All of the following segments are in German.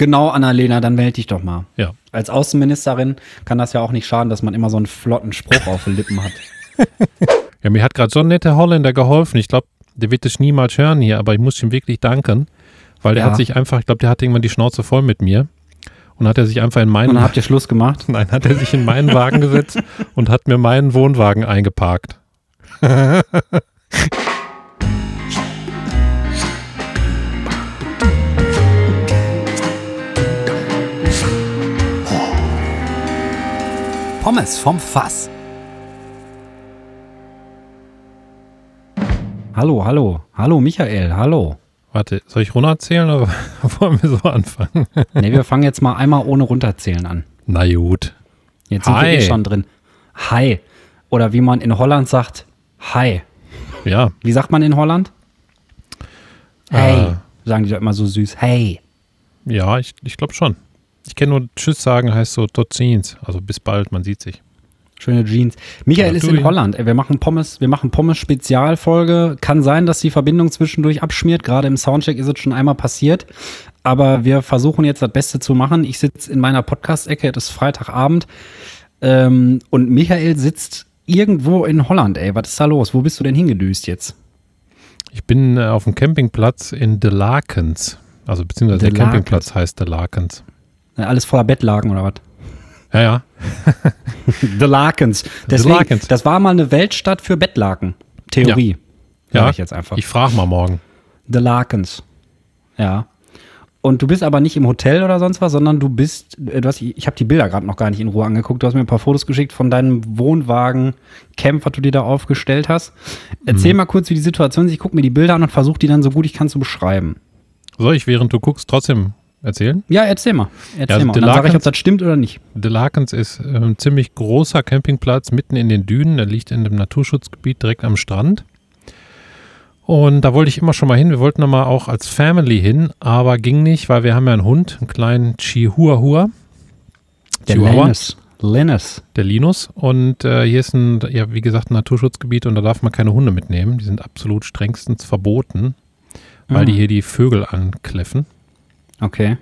Genau, Annalena, dann melde dich doch mal. Ja. Als Außenministerin kann das ja auch nicht schaden, dass man immer so einen flotten Spruch auf den Lippen hat. Ja, mir hat gerade so ein netter Holländer geholfen. Ich glaube, der wird es niemals hören hier, aber ich muss ihm wirklich danken, weil der Ja. hat sich einfach, ich glaube, der hatte irgendwann die Schnauze voll mit mir und hat er sich einfach in meinen, Und dann habt ihr Schluss gemacht. nein, hat er sich in meinen Wagen gesetzt und hat mir meinen Wohnwagen eingeparkt. Pommes vom Fass. Hallo, hallo. Hallo, Michael, hallo. Warte, soll ich runterzählen oder wollen wir so anfangen? Ne, wir fangen jetzt mal einmal ohne runterzählen an. Na gut. Jetzt sind Hi. wir eh schon drin. Hi. Oder wie man in Holland sagt, hi. Ja, Wie sagt man in Holland? Hey. Äh. Sagen die doch immer so süß. Hey. ja, ich, ich glaube schon. Ich kenne nur Tschüss sagen heißt so tot ziens. Also bis bald, man sieht sich. Schöne Jeans. Michael Ja, ist in Holland. Ey, Wir machen Pommes, wir machen Pommes Spezialfolge. Kann sein, dass die Verbindung zwischendurch abschmiert. Gerade im Soundcheck ist es schon einmal passiert. Aber wir versuchen jetzt das Beste zu machen. Ich sitze in meiner Podcast-Ecke. Es ist Freitagabend. Ähm, und Michael sitzt irgendwo in Holland. Ey, was ist da los? Wo bist du denn hingedüst jetzt? Ich bin äh, auf dem Campingplatz in De Lakens. Also beziehungsweise De der Campingplatz heißt De Lakens. Ja, Alles voller Bettlaken oder was? Ja, ja. The Lakens. Deswegen, Lakens. Das war mal eine Weltstadt für Bettlaken. Theorie. Sag Ja, ich jetzt einfach. Ich frage mal morgen. The Lakens. Ja. Und du bist aber nicht im Hotel oder sonst was, sondern du bist, äh, du hast, ich habe die Bilder gerade noch gar nicht in Ruhe angeguckt. Du hast mir ein paar Fotos geschickt von deinem Wohnwagen-Camp, was du dir da aufgestellt hast. Erzähl mal kurz, wie die Situation ist. Ich gucke mir die Bilder an und versuche die dann so gut ich kann zu beschreiben. Soll ich, während du guckst, trotzdem erzählen? Ja, erzähl mal. Erzähl also mal. Und dann sage ich, ob das stimmt oder nicht. De Lakens ist ein ziemlich großer Campingplatz mitten in den Dünen. Der liegt in einem Naturschutzgebiet direkt am Strand. Und da wollte ich immer schon mal hin. Wir wollten da mal auch als Family hin, aber ging nicht, weil wir haben ja einen Hund, einen kleinen Chihuahua, Der Chihuahua? Lennis. Lennis. der Linus. Und äh, hier ist ein, ja, wie gesagt, ein Naturschutzgebiet und da darf man keine Hunde mitnehmen. Die sind absolut strengstens verboten, weil Ah. die hier die Vögel ankläffen. Okay.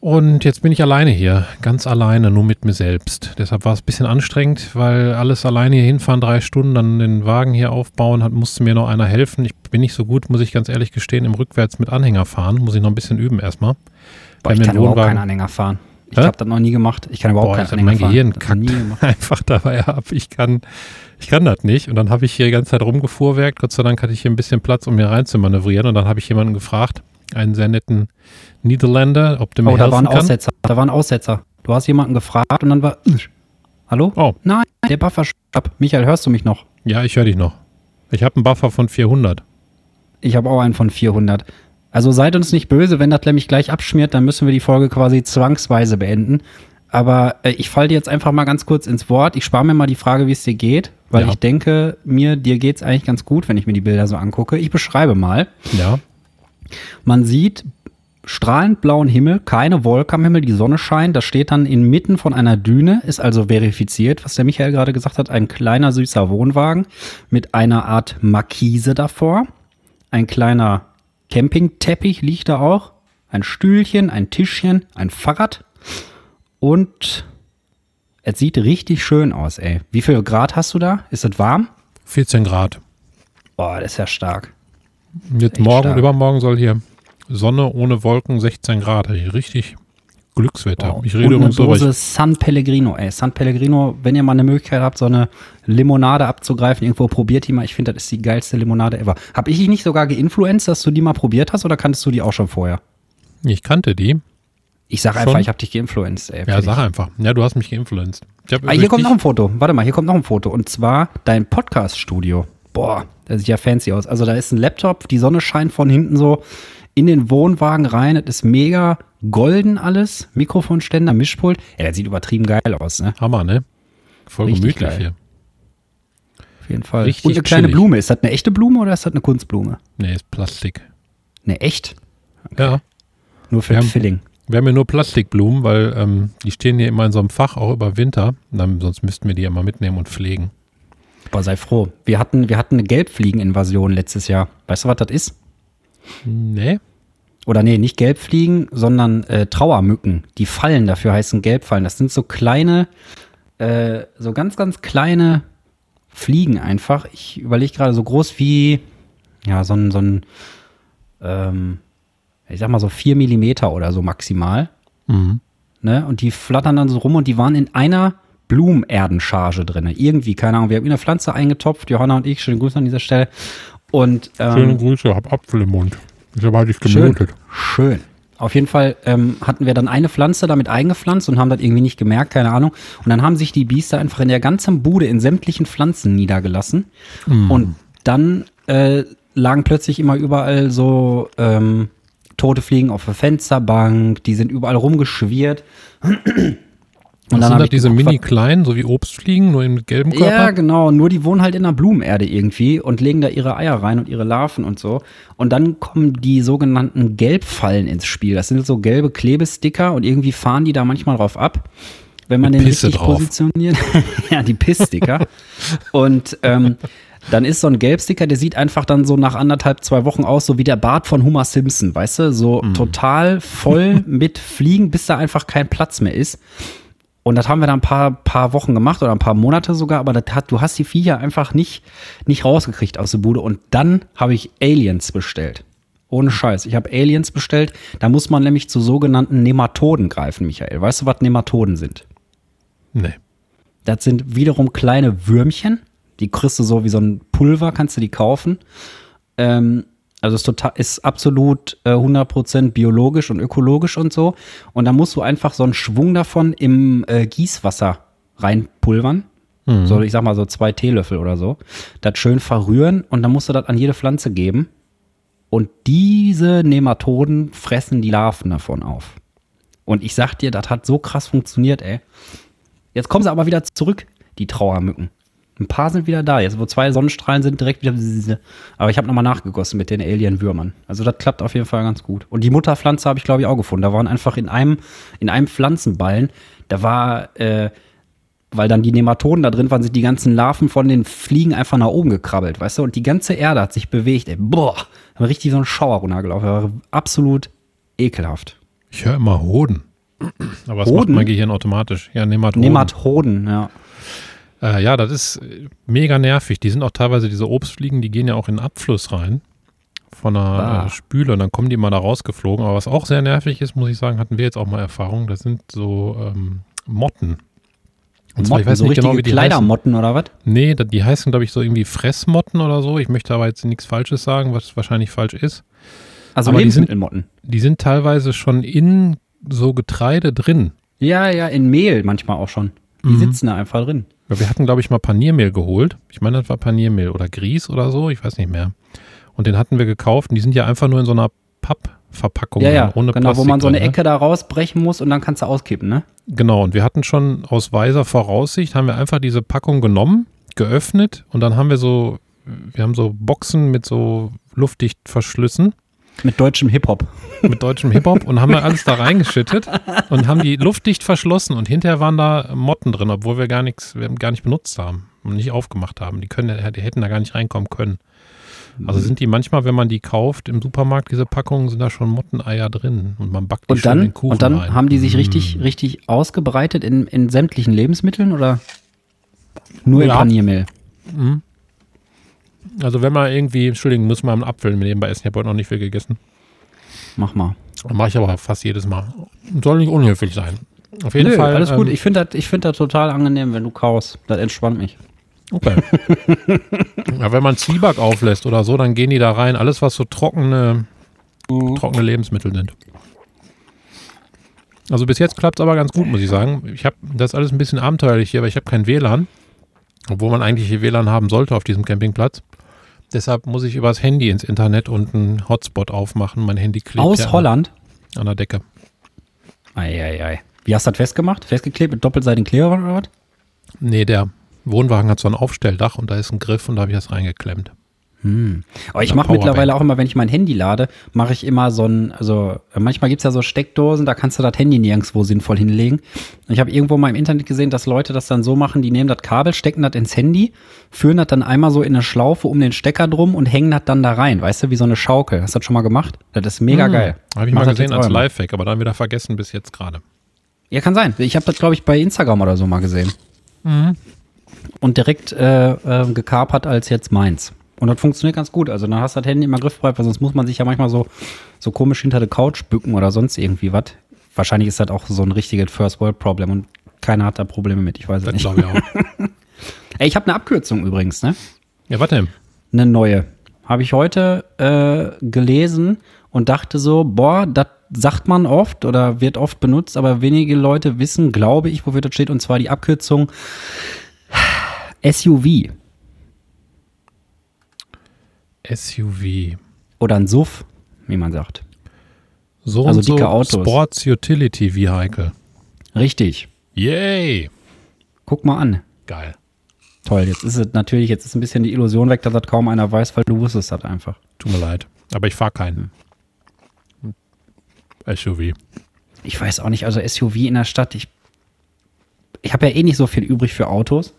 Und jetzt bin ich alleine hier, ganz alleine, nur mit mir selbst. Deshalb war es ein bisschen anstrengend, weil alles alleine hier hinfahren, drei Stunden, dann den Wagen hier aufbauen, hat, musste mir noch einer helfen. Ich bin nicht so gut, muss ich ganz ehrlich gestehen, im Rückwärts mit Anhänger fahren. Muss ich noch ein bisschen üben erstmal. Boah, ich kann den überhaupt Wohnwagen- keinen Anhänger fahren. Ich habe das noch nie gemacht. Ich kann überhaupt Boah, keinen Anhänger mein fahren. Gehirn kackt. einfach dabei ab. Ich kann, ich kann das nicht. Und dann habe ich hier die ganze Zeit rumgefuhrwerkt. Gott sei Dank hatte ich hier ein bisschen Platz, um hier rein zu manövrieren. Und dann habe ich jemanden gefragt, einen sehr netten Niederländer, ob der mir Oh, da war helfen ein kann. Aussetzer. Da war ein Aussetzer. Du hast jemanden gefragt und dann war. Hallo? Oh, Nein, der Buffer ab. Michael, hörst du mich noch? ja, ich höre dich noch. Ich habe einen Buffer von 400. Ich habe auch einen von 400. Also seid uns nicht böse, wenn das nämlich gleich abschmiert, dann müssen wir die Folge quasi zwangsweise beenden. Aber äh, ich falle dir jetzt einfach mal ganz kurz ins Wort. Ich spare mir mal die Frage, wie es dir geht, weil Ja. ich denke, mir, dir geht's eigentlich ganz gut, wenn ich mir die Bilder so angucke. Ich beschreibe mal. Ja, Man sieht strahlend blauen Himmel, keine Wolke am Himmel, die Sonne scheint. Das steht dann inmitten von einer Düne, ist also verifiziert, was der Michael gerade gesagt hat. Ein kleiner süßer Wohnwagen mit einer Art Markise davor. Ein kleiner Campingteppich liegt da auch. Ein Stühlchen, ein Tischchen, ein Fahrrad. Und es sieht richtig schön aus, ey. Wie viel Grad hast du da? Ist es warm? 14 Grad. Boah, das ist ja stark. Jetzt morgen stark. und übermorgen soll hier Sonne ohne Wolken 16 Grad. Richtig Glückswetter. Wow. Ich rede Und eine Dose ich, San Pellegrino, ey. San Pellegrino, wenn ihr mal eine Möglichkeit habt, so eine Limonade abzugreifen, irgendwo probiert die mal. Ich finde, das ist die geilste Limonade ever. Hab ich dich nicht sogar geinfluenced, dass du die mal probiert hast oder kanntest du die auch schon vorher? ich kannte die. Ich sag Schon? einfach, ich habe dich geinfluenced, ey. Ja, sag einfach. Ja, du hast mich geinfluenced. Ich hab Ah, hier kommt noch ein Foto. Warte mal, hier kommt noch ein Foto. Und zwar dein Podcast-Studio. Boah, das sieht ja fancy aus. Also da ist ein Laptop, die Sonne scheint von hinten so in den Wohnwagen rein. Das ist mega golden alles. Mikrofonständer, Mischpult. Ja, das sieht übertrieben geil aus, ne? Hammer, ne? Voll Richtig gemütlich geil. hier. Auf jeden Fall. Richtig Und eine kleine chillig. Blume. Ist das eine echte Blume oder ist das eine Kunstblume? Nee, ist Plastik. Ne, echt? Ja. Nur für Wir haben- Filling. Wir haben hier nur Plastikblumen, weil ähm, die stehen hier immer in so einem Fach, auch über Winter. Dann, sonst müssten wir die immer mitnehmen und pflegen. Boah, sei froh. Wir hatten, wir hatten eine Gelbfliegeninvasion letztes Jahr. Weißt du, was das ist? Nee? oder nee, nicht Gelbfliegen, sondern äh, Trauermücken. Die Fallen dafür heißen Gelbfallen. Das sind so kleine, äh, so ganz, ganz kleine Fliegen einfach. Ich überlege gerade so groß wie, ja, so ein, so ein, ähm, ich sag mal so vier Millimeter oder so maximal. Mhm. Ne? Und die flattern dann so rum und die waren in einer Blumenerdencharge drin. Irgendwie, keine Ahnung, wir haben eine Pflanze eingetopft, Johanna und ich, schöne Grüße an dieser Stelle. Und, ähm, Schöne Grüße, hab Apfel im Mund. Ich habe halt Schön. gemutet. Schön. Auf jeden Fall ähm, hatten wir dann eine Pflanze damit eingepflanzt und haben das irgendwie nicht gemerkt, keine Ahnung. Und dann haben sich die Biester einfach in der ganzen Bude in sämtlichen Pflanzen niedergelassen. Und dann äh, lagen plötzlich immer überall so ähm, tote Fliegen auf der Fensterbank, die sind überall rumgeschwirrt. Und hab sind das diese mini-kleinen, so wie Obstfliegen, nur mit gelbem Körper? ja, genau. Nur die wohnen halt in der Blumenerde irgendwie und legen da ihre Eier rein und ihre Larven und so. Und dann kommen die sogenannten Gelbfallen ins Spiel. Das sind so gelbe Klebesticker und irgendwie fahren die da manchmal drauf ab. Wenn man Mit den Pisse richtig drauf. positioniert. ja, die Pisssticker. und ähm, dann ist so ein Gelbsticker, der sieht einfach dann so nach anderthalb, zwei Wochen aus, so wie der Bart von Homer Simpson, weißt du? So Mhm. total voll mit Fliegen, bis da einfach kein Platz mehr ist. Und das haben wir dann ein paar, paar Wochen gemacht oder ein paar Monate sogar, aber hat, du hast die Viecher einfach nicht, nicht rausgekriegt aus der Bude. Und dann habe ich Aliens bestellt. Ohne Scheiß. Ich habe Aliens bestellt. Da muss man nämlich zu sogenannten Nematoden greifen, Michael. Weißt du, was Nematoden sind? Nee. Das sind wiederum kleine Würmchen. Die kriegst du so wie so ein Pulver, kannst du die kaufen. Ähm, also ist total, ist absolut äh, 100% biologisch und ökologisch und so. Und da musst du einfach so einen Schwung davon im äh, Gießwasser reinpulvern. So, ich sag mal so zwei Teelöffel oder so. Das schön verrühren und dann musst du das an jede Pflanze geben. Und diese Nematoden fressen die Larven davon auf. Und ich sag dir, das hat so krass funktioniert, ey. Jetzt kommen sie aber wieder zurück, die Trauermücken. Ein paar sind wieder da. Jetzt, wo zwei Sonnenstrahlen sind, direkt wieder. Aber ich habe nochmal nachgegossen mit den Alien-Würmern. Also, das klappt auf jeden Fall ganz gut. Und die Mutterpflanze habe ich, glaube ich, auch gefunden. Da waren einfach in einem, in einem Pflanzenballen, da war, äh, weil dann die Nematoden da drin waren, sind die ganzen Larven von den Fliegen einfach nach oben gekrabbelt, weißt du? Und die ganze Erde hat sich bewegt, ey. Boah, da war richtig so ein Schauer runtergelaufen. War absolut ekelhaft. Ich höre immer Hoden. Aber was Hoden? macht mein Gehirn automatisch? Ja, Nematoden. Nematoden, ja. Äh, ja, das ist äh, mega nervig. Die sind auch teilweise, diese Obstfliegen, die gehen ja auch in den Abfluss rein von einer Ah. äh, Spüle und dann kommen die mal da rausgeflogen. Aber was auch sehr nervig ist, muss ich sagen, hatten wir jetzt auch mal Erfahrung, das sind so ähm, Motten. Und zwar, ich Motten, weiß so nicht genau, wie die heißen. Kleidermotten oder was? Nee, die heißen, glaube ich, so irgendwie Fressmotten oder so. Ich möchte aber jetzt nichts Falsches sagen, was wahrscheinlich falsch ist. Also Aber die sind- Lebensmittelmotten. Die sind teilweise schon in so Getreide drin. Ja, ja, in Mehl manchmal auch schon. Die Mhm. sitzen da einfach drin. Wir hatten, glaube ich, mal Paniermehl geholt. Ich meine, das war Paniermehl oder Grieß oder so, ich weiß nicht mehr. Und den hatten wir gekauft und die sind ja einfach nur in so einer Pappverpackung Ja, ja, ohne genau, wo Plastik man so eine ne? Ecke da rausbrechen muss und dann kannst du auskippen, ne? Genau, und wir hatten schon aus weiser Voraussicht, haben wir einfach diese Packung genommen, geöffnet und dann haben wir so, wir haben so Boxen mit so Luftdichtverschlüssen Mit deutschem Hip-Hop. mit deutschem Hip-Hop und haben dann alles da reingeschüttet und haben die luftdicht verschlossen und hinterher waren da Motten drin, obwohl wir gar nichts, wir gar nicht benutzt haben und nicht aufgemacht haben. Die können, die hätten da gar nicht reinkommen können. Also sind die manchmal, wenn man die kauft im Supermarkt, diese Packungen, sind da schon Motteneier drin und man backt die Und schon in dann, den Kuchen und dann rein. haben die sich richtig, richtig ausgebreitet in, in sämtlichen Lebensmitteln oder nur Ja. Paniermehl? Also wenn man irgendwie, Entschuldigung, muss man einen Apfel nebenbei essen. Ich habe heute noch nicht viel gegessen. Mach mal. Mache ich aber fast jedes Mal. Soll nicht unhöflich sein. Auf jeden Nö, Fall. alles gut. ähm, Ich finde das ich find das total angenehm, wenn du kaust. Das entspannt mich. Okay. ja, wenn man Zwieback auflässt oder so, dann gehen die da rein. Alles, was so trockene, trockene Lebensmittel sind. Also bis jetzt klappt es aber ganz gut, muss ich sagen. Ich habe das ist alles ein bisschen abenteuerlich hier, aber ich habe kein WLAN. Obwohl man eigentlich hier WLAN haben sollte auf diesem Campingplatz. Deshalb muss ich übers Handy ins Internet und einen Hotspot aufmachen. Mein Handy klebt Aus ja Holland? an der Decke. Eieiei. Wie hast du das festgemacht? Festgeklebt mit doppelseitigen Klebern oder was? Nee, der Wohnwagen hat so ein Aufstelldach und da ist ein Griff und da habe ich das reingeklemmt. Hm. Aber ich mache mittlerweile auch immer, wenn ich mein Handy lade, mache ich immer so ein, also manchmal gibt's ja so Steckdosen, da kannst du das Handy nirgendwo sinnvoll hinlegen. Und ich habe irgendwo mal im Internet gesehen, dass Leute das dann so machen, die nehmen das Kabel, stecken das ins Handy, führen das dann einmal so in eine Schlaufe um den Stecker drum und hängen das dann da rein, weißt du, wie so eine Schaukel. Hast du das schon mal gemacht? Das ist mega geil. Habe Hm. ich Mach mal gesehen als. Lifehack, aber dann wieder vergessen bis jetzt gerade. Ja, kann sein. Ich habe das, glaube ich, bei Instagram oder so mal gesehen. Und direkt äh, äh, gekapert als jetzt meins. Und das funktioniert ganz gut. Also dann hast du das Handy immer griffbereit, weil sonst muss man sich ja manchmal so, so komisch hinter der Couch bücken oder sonst irgendwie was. Wahrscheinlich ist das auch so ein richtiges First World Problem und keiner hat da Probleme mit. Ich weiß es Das nicht. glaube ich auch. Ey, ich habe eine Abkürzung übrigens, ne? ja, warte. Eine neue. Habe ich heute äh, gelesen und dachte so, boah, das sagt man oft oder wird oft benutzt, aber wenige Leute wissen, glaube ich, wofür das steht, und zwar die Abkürzung SUV SUV. oder ein SUV, wie man sagt. So Also und so dicke Autos. Sports Utility Vehicle. Richtig. Yay! Guck mal an. Geil. Toll, jetzt ist es natürlich, jetzt ist ein bisschen die Illusion weg, dass das kaum einer weiß, weil du wusstest das einfach. Tut mir leid. Aber ich fahre keinen. SUV. Ich weiß auch nicht, also SUV in der Stadt, ich, ich habe ja eh nicht so viel übrig für Autos.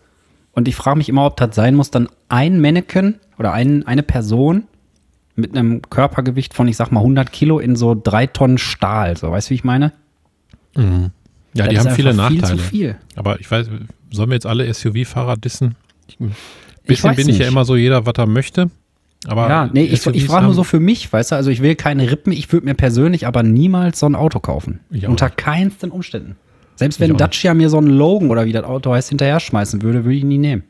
Und ich frage mich immer, ob das sein muss, dann ein Mannequin oder ein, eine Person mit einem Körpergewicht von, ich sag mal, 100 Kilo in so drei Tonnen Stahl. So, weißt du, wie ich meine? Ja, Das die haben viele einfach viel Nachteile. zu viel. Aber ich weiß, sollen wir jetzt alle SUV-Fahrer dissen? Ich, ein Ich bisschen weiß bin ich ja nicht. immer so, jeder, was er möchte. Aber ja, nee, ich, SUVs ich frage nur so für mich, weißt du, also ich will keine Rippen, ich würde mir persönlich aber niemals so ein Auto kaufen. Ich Unter nicht. keinsten Umständen. Selbst wenn. Dacia mir so einen Logan oder wie das Auto heißt, hinterher schmeißen würde, würde ich ihn nie nehmen.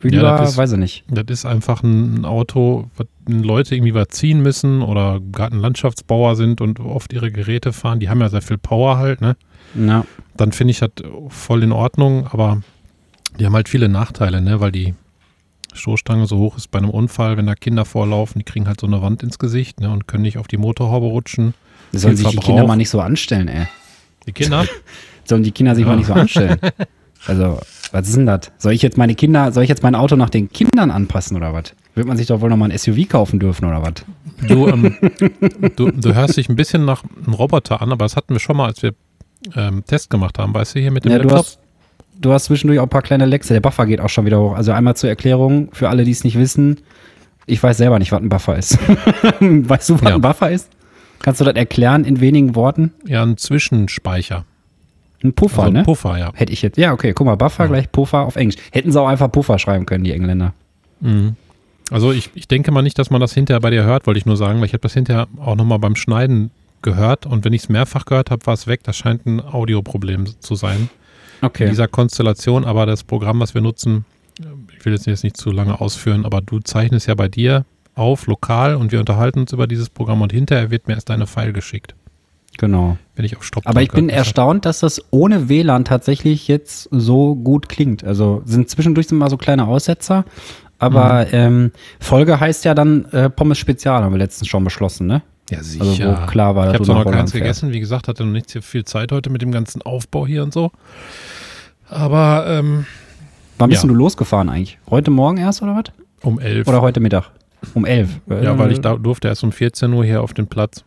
Würde Ja, das ist- weiß ich nicht. Das ist einfach ein Auto, was Leute irgendwie was ziehen müssen oder gerade ein Landschaftsbauer sind und oft ihre Geräte fahren. Die haben ja sehr viel Power halt, ne? Ja. Dann finde ich das voll in Ordnung, aber die haben halt viele Nachteile, ne? Weil die Stoßstange so hoch ist bei einem Unfall, wenn da Kinder vorlaufen, die kriegen halt so eine Wand ins Gesicht, ne? Und können nicht auf die Motorhaube rutschen. Das sollen sich die. Kinder mal nicht so anstellen, ey. Die Kinder? Sollen die Kinder sich Ja. mal nicht so anstellen. Also, was ist denn das? Soll ich jetzt meine Kinder, soll ich jetzt mein Auto nach den Kindern anpassen oder was? Wird man sich doch wohl nochmal ein SUV kaufen dürfen oder was? Du, ähm, du, du hörst dich ein bisschen nach einem Roboter an, aber das hatten wir schon mal, als wir ähm, Test gemacht haben, weißt du, hier mit dem Ja, du Laptop. hast, du hast zwischendurch auch ein paar kleine Lexe. Der Buffer geht auch schon wieder hoch. Also einmal zur Erklärung, für alle, die es nicht wissen, ich weiß selber nicht, was ein Buffer ist. weißt du, was Ja. ein Buffer ist? Kannst du das erklären in wenigen Worten? Ja, ein Zwischenspeicher. Ein Puffer, Also ein ne? Puffer, ja. Hätte ich jetzt. Ja, okay, guck mal, Buffer gleich Puffer auf Englisch. Hätten sie auch einfach Puffer schreiben können, die Engländer. Also ich, ich denke mal nicht, dass man das hinterher bei dir hört, wollte ich nur sagen, weil ich habe das hinterher auch nochmal beim Schneiden gehört und wenn ich es mehrfach gehört habe, war es weg. Das scheint ein Audioproblem zu sein. In Okay. dieser Konstellation, aber das Programm, was wir nutzen, ich will jetzt jetzt nicht zu lange ausführen, aber du zeichnest ja bei dir auf, lokal und wir unterhalten uns über dieses Programm und hinterher wird mir erst eine File geschickt, Genau. wenn ich auf Stopp Aber ich bin erstaunt, dass das ohne WLAN tatsächlich jetzt so gut klingt. Also sind zwischendurch sind mal so kleine Aussetzer. Aber ähm, Folge heißt ja dann äh, Pommes Spezial, haben wir letztens schon beschlossen, ne? Ja, Also sicher. wo klar war, ich habe noch keins gegessen. Wie gesagt, hatte noch nicht so viel Zeit heute mit dem ganzen Aufbau hier und so. Aber ähm, Wann bist Ja. du losgefahren eigentlich? Heute Morgen erst oder was? um elf. Oder heute Mittag? Um elf. ja, weil ich da durfte erst um 14 Uhr hier auf den Platz.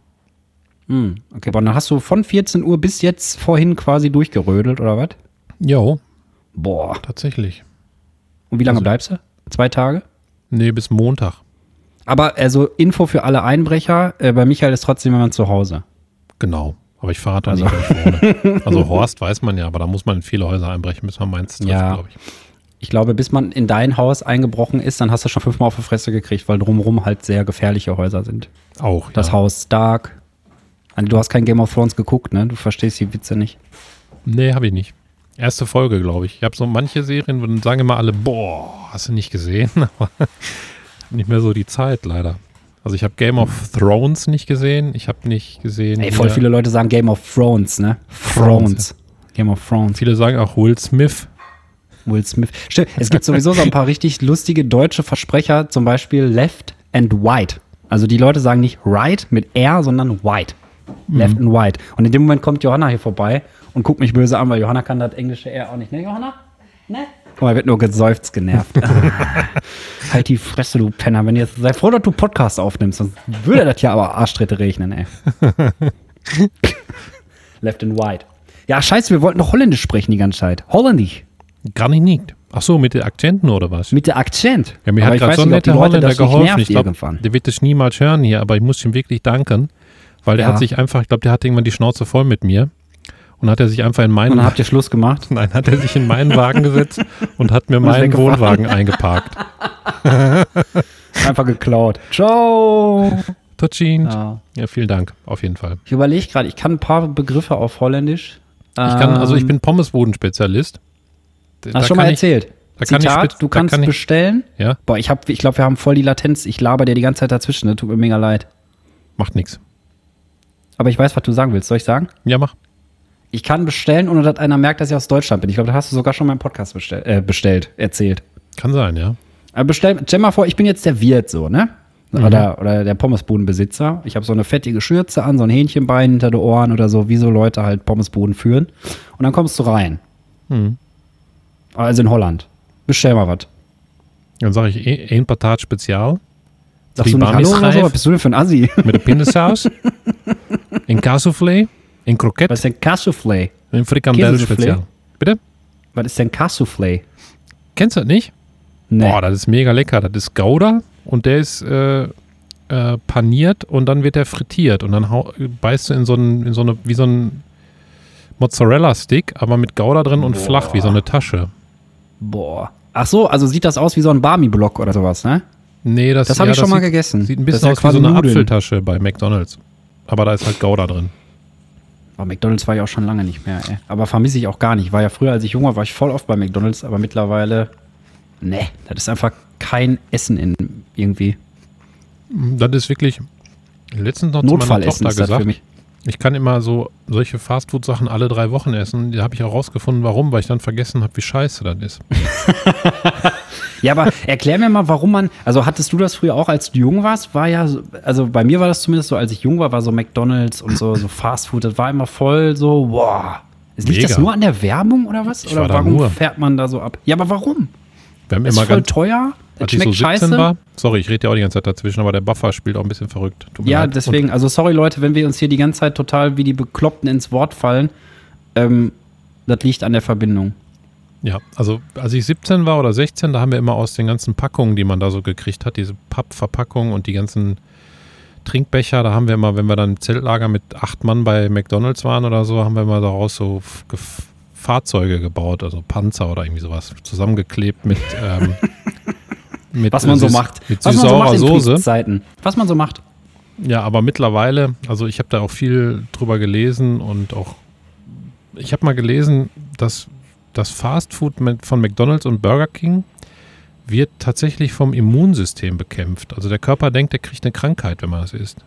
Hm, okay, aber dann hast du von 14 Uhr bis jetzt vorhin quasi durchgerödelt oder was? Jo, Boah. tatsächlich. Und wie lange Also- bleibst du? Zwei Tage? Nee, bis Montag. Aber also Info für alle Einbrecher, äh, bei Michael ist trotzdem jemand zu Hause. Genau. Aber ich verrate Also- nicht, wo ich wohne. Also Horst weiß man ja, aber da muss man in viele Häuser einbrechen, bis man meins trifft, Ja. glaube ich. Ich glaube, bis man in dein Haus eingebrochen ist, dann hast du schon fünfmal auf die Fresse gekriegt, weil drumherum halt sehr gefährliche Häuser sind. Auch, Das ja. Haus Stark. Also, Du hast kein Game of Thrones geguckt, ne? Du verstehst die Witze nicht. Nee, habe ich nicht. Erste Folge, glaube ich. Ich habe so manche Serien, wo dann sagen immer alle, boah, hast du nicht gesehen? Aber nicht mehr so die Zeit, leider. Also ich habe Game of Thrones nicht gesehen. Ich habe nicht gesehen. Ey, voll viele Leute sagen Game of Thrones, ne? Thrones. Game of Thrones. Viele sagen auch Will Smith. Will Smith. Stimmt, es gibt sowieso so ein paar richtig lustige deutsche Versprecher, zum Beispiel Left and White. Also die Leute sagen nicht right mit R, sondern white. Left and white. Und in dem Moment kommt Johanna hier vorbei und guckt mich böse an, weil Johanna kann das englische R auch nicht. Ne, Johanna? Ne? Guck mal, wird nur geseufzt genervt. halt die Fresse, du Penner. Wenn jetzt, sei froh, dass du Podcast aufnimmst, sonst würde das ja aber Arschtritte regnen, ey. Left and right. Ja, scheiße, wir wollten doch Holländisch sprechen die ganze Zeit. Holländisch. Gar nicht nicht. Ach so, mit den Akzenten oder was? Mit der Akzent. Ja, mir Aber hat gerade so ein netter Holländer geholfen. Ich glaube, der wird das niemals hören hier, aber ich muss ihm wirklich danken, weil der Ja. hat sich einfach, ich glaube, der hat irgendwann die Schnauze voll mit mir und hat er sich einfach in Und meinen, dann habt ihr Schluss gemacht. nein, hat er sich in meinen Wagen gesetzt und hat mir ist meinen. Wohnwagen eingeparkt. Einfach geklaut. Ciao. Totschin. Ja. Ja, vielen Dank, auf jeden Fall. Ich überlege gerade, ich kann ein paar Begriffe auf Holländisch. Ich kann, also ich Ähm, bin Pommesbuden-Spezialist. Da Hast du schon mal kann ich- erzählt? da kann ich Zitat, du kannst kann ich- bestellen. Ja, Boah, ich, hab, ich glaube, wir haben voll die Latenz. Ich laber dir die ganze Zeit dazwischen. Das tut mir mega leid. macht nichts. Aber ich weiß, was du sagen willst. Soll ich sagen? Ja, mach. Ich kann bestellen, ohne dass einer merkt, dass ich aus Deutschland bin. Ich glaube, da hast du sogar schon meinen Podcast bestell, äh, bestellt, erzählt. Kann sein, ja. Aber bestell, stell mal vor, ich bin jetzt der Wirt so, ne? Oder, oder der Pommesbudenbesitzer. Ich habe so eine fettige Schürze an, so ein Hähnchenbein hinter den Ohren oder so, wie so Leute halt Pommesbuden führen. Und dann kommst du rein. Hm. Also in Holland. Bestell mal was. Dann sage ich eh- ein Patat Spezial Sagst du nicht Hallo oder so? Was bist du denn für ein Assi? mit der Pindasaus, ein Cassoufflé, ein Kroket, Was ist denn Cassoufflé? ein Frikandel Käsesoufflé? Spezial. Bitte? Was ist denn Cassoufflé? Kennst du das nicht? Nee. Boah, das ist mega lecker. Das ist Gouda und der ist äh, äh, paniert und dann wird der frittiert und dann hau, beißt du in so, einen, in so eine, wie so ein Mozzarella-Stick, aber mit Gouda drin und Boah. flach, wie so eine Tasche. Boah. Ach so, also sieht das aus wie so ein Barmi-Block oder sowas, ne? Nee, das, Das habe ja, ich schon mal sieht, gegessen. Sieht ein bisschen aus ja wie so eine Nudeln. Apfeltasche bei McDonalds. Aber da ist halt Gouda drin. Aber McDonalds war ich auch schon lange nicht mehr, ey. Aber vermisse ich auch gar nicht. War ja früher, als ich jung war, war ich voll oft bei McDonalds, aber mittlerweile, ne, das ist einfach kein Essen in irgendwie. Das ist wirklich letztens noch zu meiner Notfallessen Tochter gesagt. Ich kann immer so solche Fastfood-Sachen alle drei Wochen essen. Da habe ich auch rausgefunden, warum, weil ich dann vergessen habe, wie scheiße das ist. Ja, aber erklär mir mal, warum man, also hattest du das früher auch, als du jung warst? War ja, so- also bei mir war das zumindest so, als ich jung war, war so McDonalds und so, so Fastfood, das war immer voll so, boah. Liegt das Mega. nur an der Werbung oder was? Ich oder warum fährt man da so ab? Ja, aber warum? Wir haben Ist immer voll ganz, teuer? Als ich so schmeckt 17 scheiße? war, sorry, ich rede ja auch die ganze Zeit dazwischen, aber der Buffer spielt auch ein bisschen verrückt. Ja, leid. deswegen, also sorry Leute, wenn wir uns hier die ganze Zeit total wie die Bekloppten ins Wort fallen. Ähm, das liegt an der Verbindung. Und, ja, also als ich 17 war oder 16, da haben wir immer aus den ganzen Packungen, die man da so gekriegt hat, diese Pappverpackungen und die ganzen Trinkbecher, da haben wir immer, wenn wir dann im Zeltlager mit acht Mann bei McDonalds waren oder so, haben wir immer daraus so Fahrzeuge gebaut, also Panzer oder irgendwie sowas, zusammengeklebt mit, ähm, mit Was man äh, so macht. Mit Was man so macht Soße. Kriegszeiten. Was man so macht. Ja, aber mittlerweile, also ich habe da auch viel drüber gelesen und auch, ich habe mal gelesen, dass das Fastfood von McDonald's und Burger King wird tatsächlich vom Immunsystem bekämpft. Also der Körper denkt, er kriegt eine Krankheit, wenn man das isst.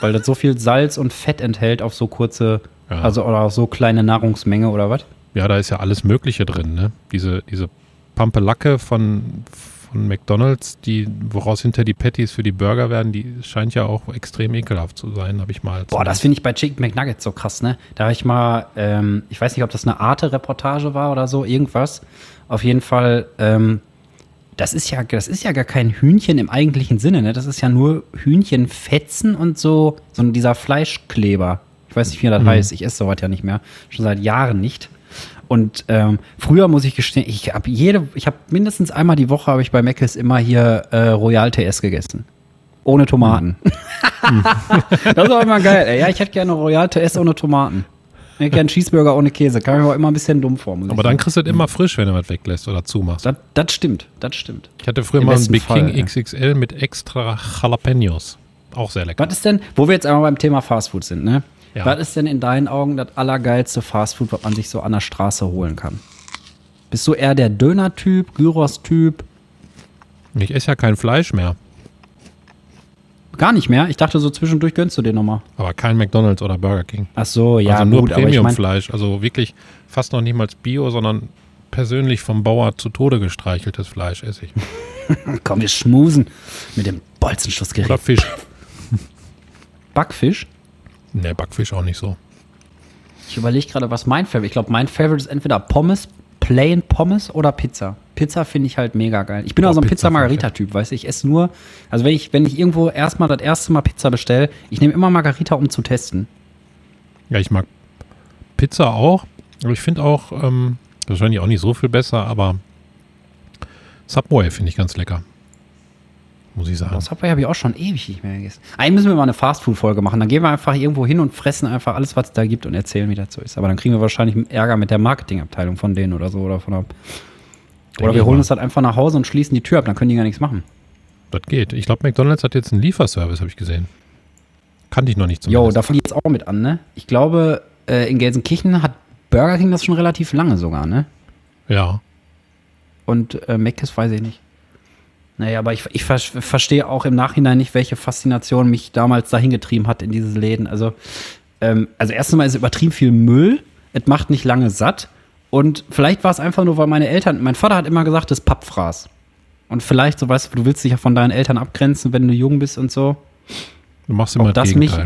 Weil das so viel Salz und Fett enthält auf so kurze, Ja. also oder auf so kleine Nahrungsmenge oder was? Ja, da ist ja alles Mögliche drin, ne? Diese, diese Pampelacke von, von McDonalds, die, woraus hinter die Patties für die Burger werden, die scheint ja auch extrem ekelhaft zu sein, habe ich mal. Boah, das finde ich bei Chicken McNuggets so krass, ne? Da habe ich mal, ähm, ich weiß nicht, ob das eine Arte-Reportage war oder so, irgendwas. Auf jeden Fall, ähm, das ist ja, das ist ja gar kein Hühnchen im eigentlichen Sinne, ne? Das ist ja nur Hühnchenfetzen und so, so dieser Fleischkleber. Ich weiß nicht, wie das heißt. Ich esse sowas ja nicht mehr. Schon seit Jahren nicht. Und ähm, früher muss ich gestehen, ich habe jede, ich habe mindestens einmal die Woche habe ich bei Mc's immer hier äh, Royal TS gegessen. Ohne Tomaten. das ist auch immer geil. Ey. Ja, ich hätte gerne Royal TS ohne Tomaten. Ich hätte gerne Cheeseburger ohne Käse. Kam mir aber immer ein bisschen dumm vor. Aber dann sagen. kriegst du das immer frisch, wenn du was weglässt oder zumachst. das, das stimmt, das stimmt. Ich hatte früher Im mal einen Big Fall, King ja. XXL mit extra Jalapenos. Auch sehr lecker. Was ist denn, wo wir jetzt einmal beim Thema Fastfood sind, ne? Ja. Was ist denn in deinen Augen das allergeilste Fastfood, was man sich so an der Straße holen kann? Bist du eher der Döner-Typ, Gyros-Typ? Ich esse ja kein Fleisch mehr, Gar nicht mehr. Ich dachte, so zwischendurch gönnst du dir nochmal. aber kein McDonalds oder Burger King. Ach so, ja, also nur gut, aber ich Premium-Fleisch. Also wirklich fast noch nicht mal Bio, sondern persönlich vom Bauer zu Tode gestreicheltes Fleisch esse ich. komm, wir schmusen mit dem Bolzenschlussgerät. Oder Fisch. Backfisch? Ne, Backfisch auch nicht so. Ich überlege gerade, was mein Favorite Ich glaube, mein Favorite ist entweder Pommes Plain Pommes oder Pizza? Pizza finde ich halt mega geil. Ich bin auch so ein Pizza Pizza-Margarita-Typ, weißt du? Ich esse nur, also wenn ich, wenn ich irgendwo erstmal das erste Mal Pizza bestelle, ich nehme immer Margarita, um zu testen. Ja, ich mag Pizza auch. Aber ich finde auch, ähm, wahrscheinlich auch nicht so viel besser, aber Subway finde ich ganz lecker. Muss ich sagen. Das Subway habe ich auch schon ewig nicht mehr gegessen. Eigentlich müssen wir mal eine Fastfood-Folge machen. Dann gehen wir einfach irgendwo hin und fressen einfach alles, was es da gibt und erzählen, wie das so ist. Aber dann kriegen wir wahrscheinlich Ärger mit der Marketingabteilung von denen oder so. Oder, von der oder ich wir holen uns das einfach nach Hause und schließen die Tür ab. Dann können die gar nichts machen. Das geht. Ich glaube, McDonalds hat jetzt einen Lieferservice, habe ich gesehen. Kannte ich noch nicht Jo, zumindest. da fangen die jetzt auch mit an, ne? Ich glaube, äh, in Gelsenkirchen hat Burger King das schon relativ lange sogar, ne? ja. Und äh, Mc's weiß ich nicht. Naja, aber ich, ich ver verstehe auch im Nachhinein nicht, welche Faszination mich damals dahin getrieben hat in diese Läden. Also, ähm, also erstens mal ist übertrieben viel Müll. Es macht nicht lange satt. Und vielleicht war es einfach nur, weil meine Eltern, mein Vater hat immer gesagt, das ist Pappfraß. Und vielleicht, so weißt du, du willst dich ja von deinen Eltern abgrenzen, wenn du jung bist und so. Du machst Ob immer das das mich-.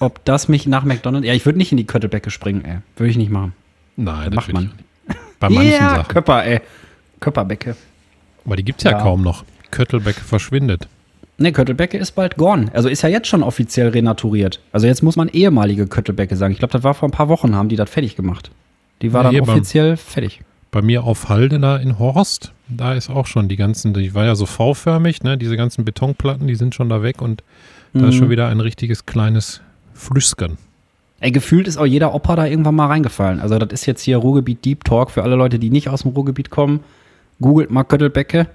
Ob das mich nach McDonalds. Ja, ich würde nicht in die Köttelbecke springen, ey. Würde ich nicht machen. Nein, macht will man. ich auch nicht. Bei manchen Ja, Sachen. Köpper, ey. Köpperbecke. Aber die gibt es ja, Ja. kaum noch. Köttelbeck verschwindet. Ne, Köttelbecke ist bald gone. Also ist ja jetzt schon offiziell renaturiert. Also jetzt muss man ehemalige Köttelbecke sagen. Ich glaube, das war vor ein paar Wochen, haben die das fertig gemacht. Die war Ja, dann hier beim- offiziell fertig. Bei mir auf Halde da in Horst, da ist auch schon die ganzen, die war ja so V-förmig, ne? Diese ganzen Betonplatten, die sind schon da weg und da ist Mhm. schon wieder ein richtiges kleines Flüskern. Ey, gefühlt ist auch jeder Opa da irgendwann mal reingefallen. Also das ist jetzt hier Ruhrgebiet Deep Talk für alle Leute, die nicht aus dem Ruhrgebiet kommen. Googelt mal Köttelbecke.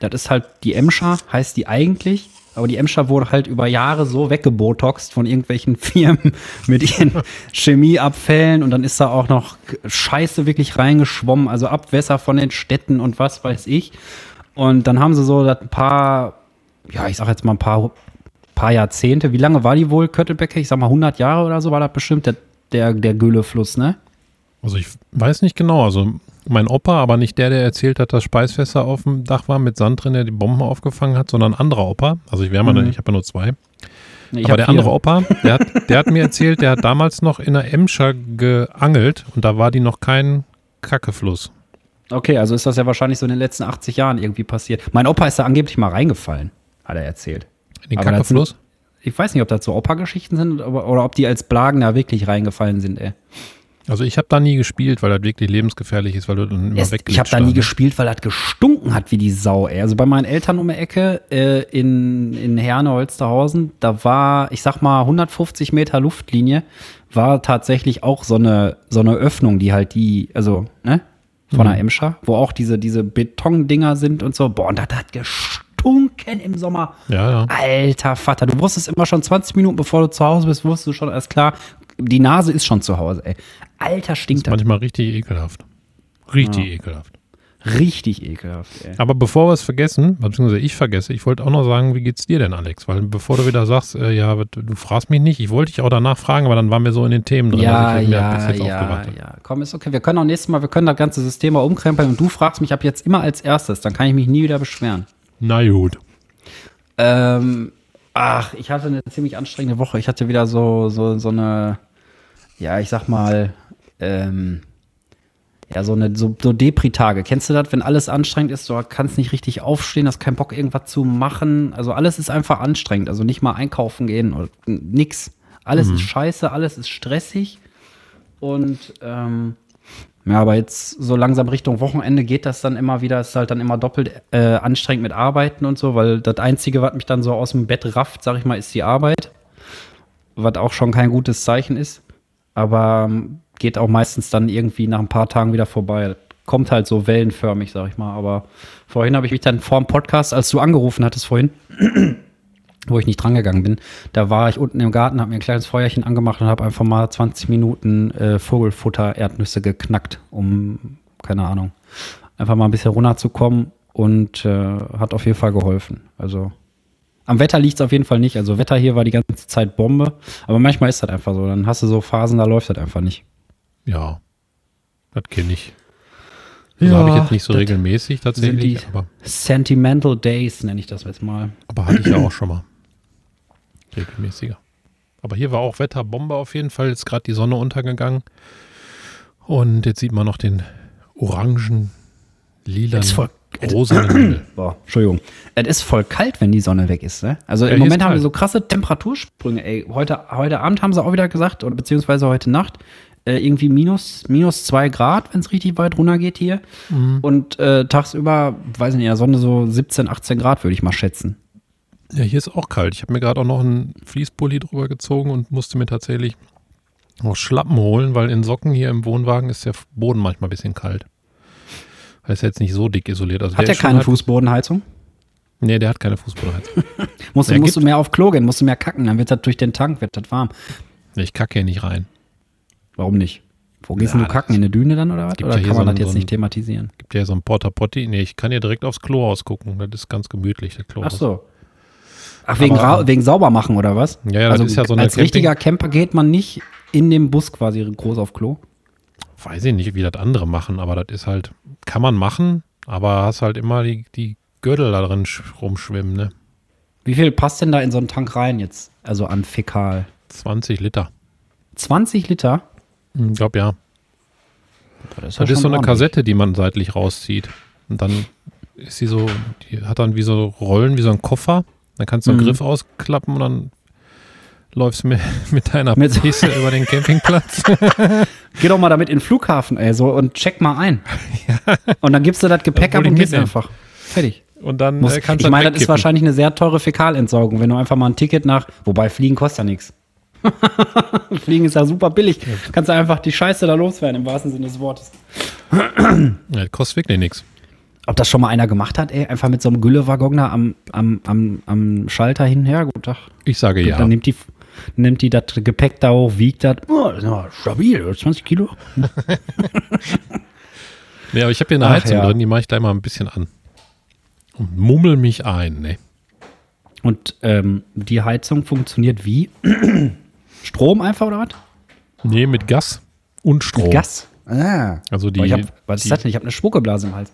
Das ist halt die Emscher, heißt die eigentlich. Aber die Emscher wurde halt über Jahre so weggebotoxt von irgendwelchen Firmen mit ihren Chemieabfällen. Und dann ist da auch noch Scheiße wirklich reingeschwommen. Also Abwässer von den Städten und was weiß ich. Und dann haben sie so ein paar, ja, ich sag jetzt mal ein paar, paar Jahrzehnte. Wie lange war die wohl, Köttelbecke? Ich sag mal 100 Jahre oder so war das bestimmt der, der, der Güllefluss, ne? Also ich weiß nicht genau, also mein Opa, aber nicht der, der erzählt hat, dass Speisfässer auf dem Dach war mit Sand drin, der die Bomben aufgefangen hat, sondern ein anderer Opa. Also ich wäre mal, Mhm. ich habe ja nur zwei. Ich aber der vier. andere Opa, der hat, der hat mir erzählt, der hat damals noch in der Emscher geangelt und da war die noch kein Kackefluss. Okay, also ist das ja wahrscheinlich so in den letzten 80 Jahren irgendwie passiert. Mein Opa ist da angeblich mal reingefallen, hat er erzählt. In den Aber Kackefluss? Ich weiß nicht, ob das so Opa-Geschichten sind aber, oder ob die als Blagen da wirklich reingefallen sind, ey. Also ich habe da nie gespielt, weil das wirklich lebensgefährlich ist, weil du dann immer Es, wegglitscht ich habe da nie ne? gespielt, weil das gestunken hat wie die Sau, ey. Also bei meinen Eltern um die Ecke äh, in, in Herne, Holsterhausen, da war, ich sag mal, 150 Meter Luftlinie, war tatsächlich auch so eine, so eine Öffnung, die halt die, also, ne, von Mhm. der Emscher, wo auch diese, diese Betondinger sind und so. Boah, und das hat gestunken im Sommer. Ja, ja. Alter Vater, du wusstest immer schon 20 Minuten bevor du zu Hause bist, wusstest du schon, alles klar, die Nase ist schon zu Hause, ey. Alter, stinkt das. Manchmal richtig ekelhaft. Richtig ekelhaft. Richtig ekelhaft, ey. Aber bevor wir es vergessen, beziehungsweise ich vergesse, ich wollte auch noch sagen, wie geht's dir denn, Alex? Weil bevor du wieder sagst, äh, ja, du, fragst mich nicht, ich wollte dich auch danach fragen, aber dann waren wir so in den Themen drin. Ja, bis ja, ja, ja. Komm, ist okay. Wir können auch nächstes Mal, wir können das ganze System mal umkrempeln und du fragst mich ab jetzt immer als erstes. Dann kann ich mich nie wieder beschweren. Na gut. Ähm, ach, ich hatte eine ziemlich anstrengende Woche. Ich hatte wieder so, so, so eine, ja, ich sag mal, ähm, ja, so eine so, so Depri-Tage. Kennst du das, wenn alles anstrengend ist, du kannst nicht richtig aufstehen, hast keinen Bock, irgendwas zu machen. Also alles ist einfach anstrengend. Also nicht mal einkaufen gehen oder nix. Alles ist scheiße, alles ist stressig. Und ähm, ja, aber jetzt so langsam Richtung Wochenende geht das dann immer wieder, ist halt dann immer doppelt äh, anstrengend mit Arbeiten und so, weil das Einzige, was mich dann so aus dem Bett rafft, sag ich mal, ist die Arbeit. Was auch schon kein gutes Zeichen ist. Aber ähm, geht auch meistens dann irgendwie nach ein paar Tagen wieder vorbei. Kommt halt so wellenförmig, sag ich mal. Aber vorhin habe ich mich dann vor dem Podcast, als du angerufen hattest vorhin, wo ich nicht drangegangen bin, da war ich unten im Garten, habe mir ein kleines Feuerchen angemacht und habe einfach mal 20 Minuten äh, Vogelfutter Erdnüsse geknackt, um, keine Ahnung, einfach mal ein bisschen runterzukommen und äh, hat auf jeden Fall geholfen. Also am Wetter liegt es auf jeden Fall nicht. Also Wetter hier war die ganze Zeit Bombe, aber manchmal ist das einfach so. Dann hast du so Phasen, da läuft das einfach nicht. Ja. Das kenne ich. Also Ja, habe ich jetzt nicht so regelmäßig tatsächlich, aber, Sentimental Days nenne ich das jetzt mal. aber hatte ich ja auch schon mal. Regelmäßiger. Aber hier war auch Wetterbombe auf jeden Fall. Jetzt gerade die Sonne untergegangen. Und jetzt sieht man noch den orangen, lilan, ist voll- Himmel. Boah, Entschuldigung. Es ist voll kalt, wenn die Sonne weg ist, ne? Also Ja, im Moment haben wir so krasse Temperatursprünge, ey. Heute, heute Abend haben sie auch wieder gesagt, oder beziehungsweise heute Nacht, äh, irgendwie minus, minus zwei Grad, wenn es richtig weit runter geht hier. Mhm. Und äh, tagsüber, weiß nicht, in der Sonne so 17, 18 Grad, würde ich mal schätzen. Ja, hier ist auch kalt. Ich habe mir gerade auch noch einen Fließpulli drüber gezogen und musste mir tatsächlich noch Schlappen holen, weil in Socken hier im Wohnwagen ist der Boden manchmal ein bisschen kalt. Er ist jetzt nicht so dick isoliert. Also Hat der der keine halt- Fußbodenheizung? Nee, der hat keine Fußbodenheizung. Musst, du- musst du mehr auf Klo gehen, musst du mehr kacken, dann wird das durch den Tank, wird das warm. Ich kacke hier nicht rein. Warum nicht? Wo gehst Ja, du kacken? In eine Düne dann oder was? Oder ja kann man so das jetzt so nicht einen- thematisieren? Gibt ja so ein Porta Potti. Nee, ich kann hier direkt aufs Klo ausgucken. Das ist ganz gemütlich, das Klo. Ach so. Ach, wegen, Aber- wegen Saubermachen oder was? Ja, ja, das also ist ja so eine Als Camping- richtiger Camper geht man nicht in dem Bus quasi groß auf Klo. Weiß ich nicht, wie das andere machen, aber das ist halt, kann man machen, aber hast halt immer die, die Gürtel da drin sch- rumschwimmen, ne? Wie viel passt denn da in so einen Tank rein jetzt? Also an Fäkal? 20 Liter. 20 Liter? Ich glaube ja. Das Das ist so eine ordentlich. Kassette, die man seitlich rauszieht. Und dann ist sie so, die hat dann wie so Rollen, wie so ein Koffer. Dann kannst du einen Mhm. Griff ausklappen und dann läufst du mit, mit deiner Mit- Pisse über den Campingplatz. Geh doch mal damit in den Flughafen, ey, so und check mal ein. Und dann gibst du das Gepäck Ja, ab und gehst einfach. Fertig. Und dann Muss, äh, kannst ich du meine, das ist wahrscheinlich eine sehr teure Fäkalentsorgung, wenn du einfach mal ein Ticket nach. Wobei Fliegen kostet ja nichts. Fliegen ist ja super billig. Kannst du einfach die Scheiße da loswerden, im wahrsten Sinne des Wortes. Ja, das kostet wirklich nichts. Ob das schon mal einer gemacht hat, ey, einfach mit so einem Güllewaggon da am, am, am, am Schalter hinher, guten Tag. Ich sage ja. Dann nimmt die, nimmt die das Gepäck da hoch, wiegt das. Oh, das ist aber stabil, 20 Kilo. Nee, aber ich habe hier eine Ach, Heizung ja. drin, die mache ich gleich mal ein bisschen an. Und mummel mich ein, ne? Und ähm, die Heizung funktioniert wie? Strom einfach oder was? Nee, mit Gas und Strom. Gas. Ah. Also die, hab, was die ist das denn? Ich habe eine Spuckeblase im Hals.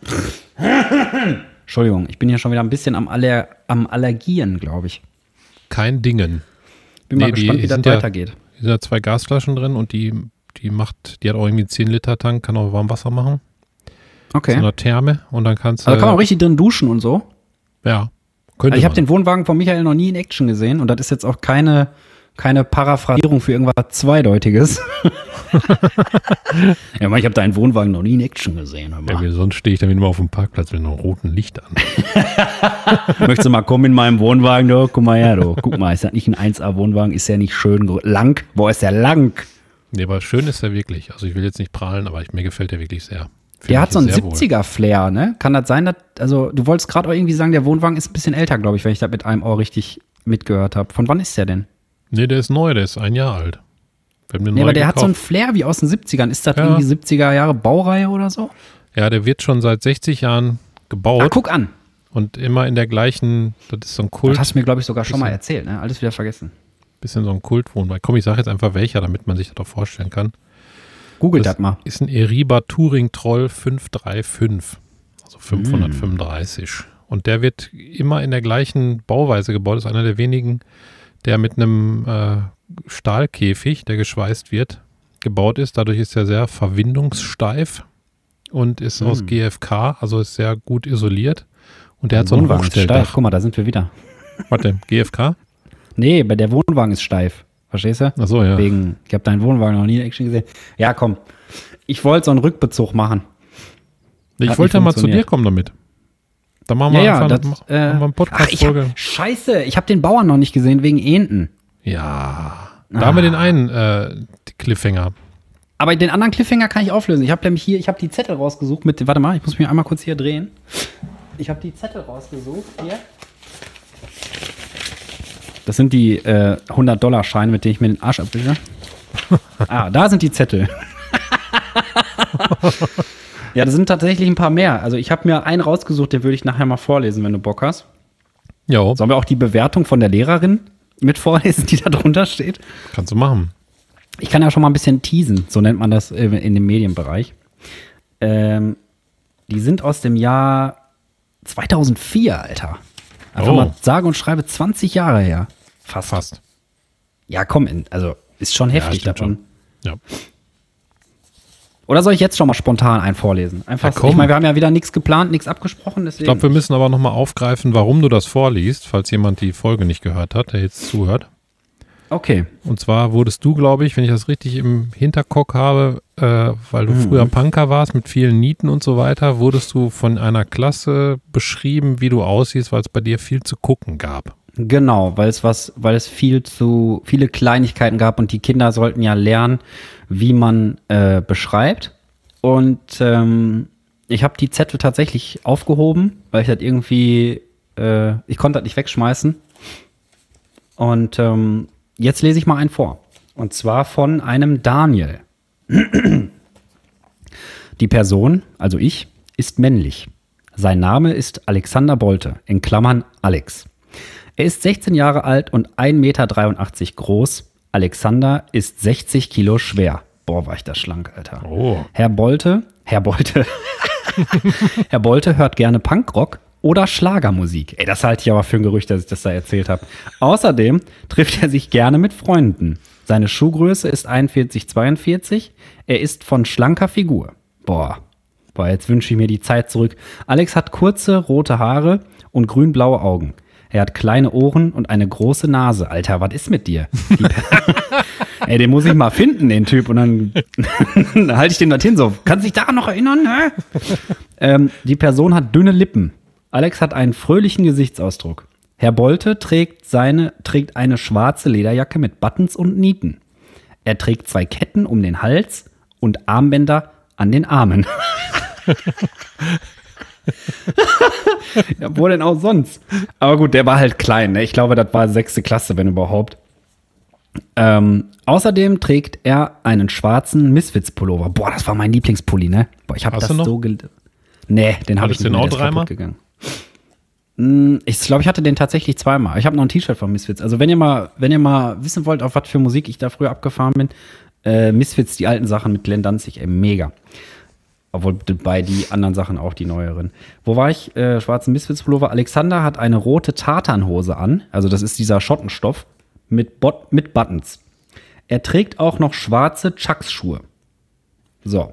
Entschuldigung, ich bin hier schon wieder ein bisschen am, Aller am Allergien, glaube ich. kein Dingen. Bin mal Nee, die gespannt, wie das ja- weitergeht. Hier sind ja zwei Gasflaschen drin und die, die macht, die hat auch irgendwie einen 10 Liter Tank, kann auch warm Wasser machen. Okay. So eine Therme und dann kannst du. also kann man auch richtig drin duschen und so. Ja. Könnte Also ich habe den Wohnwagen von Michael noch nie in Action gesehen und das ist jetzt auch keine, keine Paraphrasierung für irgendwas Zweideutiges. ja, Mann, ich habe deinen Wohnwagen noch nie in Action gesehen. ja, wie sonst stehe ich wieder mal auf dem Parkplatz mit einem roten Licht an. Möchtest du mal kommen in meinem Wohnwagen, du? Guck mal her, du. Guck mal, ist das nicht ein 1A-Wohnwagen? Ist der nicht schön lang? Boah, ist der lang. Nee, aber schön ist er wirklich. Also ich will jetzt nicht prahlen, aber ich, mir gefällt er wirklich sehr. Fühl Der hat so einen sehr wohl. 70er-Flair, ne? Kann das sein, dass, also du wolltest gerade auch irgendwie sagen, der Wohnwagen ist ein bisschen älter, glaube ich, wenn ich das mit einem Ohr richtig mitgehört habe. Von wann ist der denn? Nee, der ist neu, der ist ein Jahr alt. Wir haben den Nee, aber der hat so einen. Flair wie aus den 70ern. Ist das Ja. irgendwie 70er Jahre Baureihe oder so? Ja, der wird schon seit 60 Jahren gebaut guck an. und immer in der gleichen, das ist so ein Kult, Das hast du mir, glaube ich, sogar schon mal erzählt, ne? Alles wieder vergessen. bisschen so ein Kultwohnwagen. Komm, ich sage jetzt einfach welcher, damit man sich das auch vorstellen kann. Google das, Das mal. ist ein Eriba Touring Troll 535, also 535. Und der wird immer in der gleichen Bauweise gebaut. Ist einer der wenigen, der mit einem äh, Stahlkäfig, der geschweißt wird, gebaut ist. Dadurch ist er sehr verwindungssteif und ist aus Hm. GFK, also ist sehr gut isoliert. Und der hat so ein Wohnwagen ist steif. Guck mal, da sind wir wieder. Warte, GFK? Nee, bei der Wohnwagen ist steif. Verstehst du? Achso, ja. Wegen, ich habe deinen Wohnwagen noch nie in Action gesehen. Ja, komm. Ich wollte so einen Rückbezug machen. Ich wollte ja mal zu dir kommen damit. Dann machen wir Ja, einfach das, machen äh, wir eine Ach, ich Podcast-Folge. scheiße, ich habe den Bauern noch nicht gesehen wegen Enten. Ja. Da haben wir den einen äh, Cliffhanger. Aber den anderen Cliffhanger kann ich auflösen. Ich habe nämlich hier, ich habe die Zettel rausgesucht mit, warte mal, ich muss mich einmal kurz hier drehen. Ich habe die Zettel rausgesucht hier. Das sind die äh, 100-Dollar-Scheine, mit denen ich mir den Arsch abwische. ah, da sind die Zettel. ja, das sind tatsächlich ein paar mehr. Also ich habe mir einen rausgesucht, den würde ich nachher mal vorlesen, wenn du Bock hast. Ja, Sollen wir auch die Bewertung von der Lehrerin mit vorlesen, die da drunter steht? kannst du machen. Ich kann ja schon mal ein bisschen teasen, so nennt man das äh, in dem Medienbereich. Ähm, die sind aus dem Jahr 2004, Alter. Einfach Oh. mal sage und schreibe 20 Jahre her. Fast. Fast. Ja, komm, also ist schon heftig stimmt davon. Ja. Oder soll ich jetzt schon mal spontan einen vorlesen? Einfach, Ja, ich meine, wir haben ja wieder nichts geplant, nichts abgesprochen, deswegen. Ich glaube, wir müssen aber nochmal aufgreifen, warum du das vorliest, falls jemand die Folge nicht gehört hat, der jetzt zuhört. okay. Und zwar wurdest du, glaube ich, wenn ich das richtig im Hinterkopf habe, äh, weil du Mhm. früher Punker warst mit vielen Nieten und so weiter, wurdest du von einer Klasse beschrieben, wie du aussiehst, weil es bei dir viel zu gucken gab. Genau, weil es was, weil es viel zu viele Kleinigkeiten gab und die Kinder sollten ja lernen, wie man äh, beschreibt. Und ähm, ich habe die Zettel tatsächlich aufgehoben, weil ich das irgendwie, äh, ich konnte das nicht wegschmeißen. Und ähm, jetzt lese ich mal einen vor. Und zwar von einem Daniel. Die Person, also ich, ist männlich. Sein Name ist Alexander Bolte, in Klammern Alex. Er ist 16 Jahre alt und 1,83 Meter groß. Alexander ist 60 Kilo schwer. Boah, war ich da schlank, Alter. Oh. Herr Bolte, Herr Bolte, Herr Bolte hört gerne Punkrock oder Schlagermusik. Ey, das halte ich aber für ein Gerücht, dass ich das da erzählt habe. Außerdem trifft er sich gerne mit Freunden. Seine Schuhgröße ist 41, 42. Er ist von schlanker Figur. Boah. Boah, jetzt wünsche ich mir die Zeit zurück. Alex hat kurze rote Haare und grün-blaue Augen. Er hat kleine Ohren und eine große Nase. Alter, was ist mit dir? Ey, den muss ich mal finden, den Typ. Und dann, dann halte ich den das hin so. Kannst dich daran noch erinnern? Ähm, die Person hat dünne Lippen. Alex hat einen fröhlichen Gesichtsausdruck. Herr Bolte trägt, seine, trägt eine schwarze Lederjacke mit Buttons und Nieten. Er trägt zwei Ketten um den Hals und Armbänder an den Armen. ja, wo denn auch sonst? Aber gut, der war halt klein. Ne? Ich glaube, das war sechste Klasse, wenn überhaupt. Ähm, außerdem trägt er einen schwarzen Misfits-Pullover. Boah, das war mein Lieblingspulli, ne? Boah, ich habe das so gel Nee, den habe ich den auch dreimal? gegangen. Hm, Ich glaube, ich hatte den tatsächlich zweimal. Ich habe noch ein T-Shirt von Misfits. Also wenn ihr mal, wenn ihr mal wissen wollt, auf was für Musik ich da früher abgefahren bin, äh, Misfits, die alten Sachen mit Glenn Danzig, ey, mega. Obwohl bei die anderen Sachen auch die neueren. Wo war ich? Äh, schwarzen Misfits-Pullover. Alexander hat eine rote Tartanhose an. Also das ist dieser Schottenstoff mit, Bot mit Buttons. Er trägt auch noch schwarze Chucks-Schuhe. So.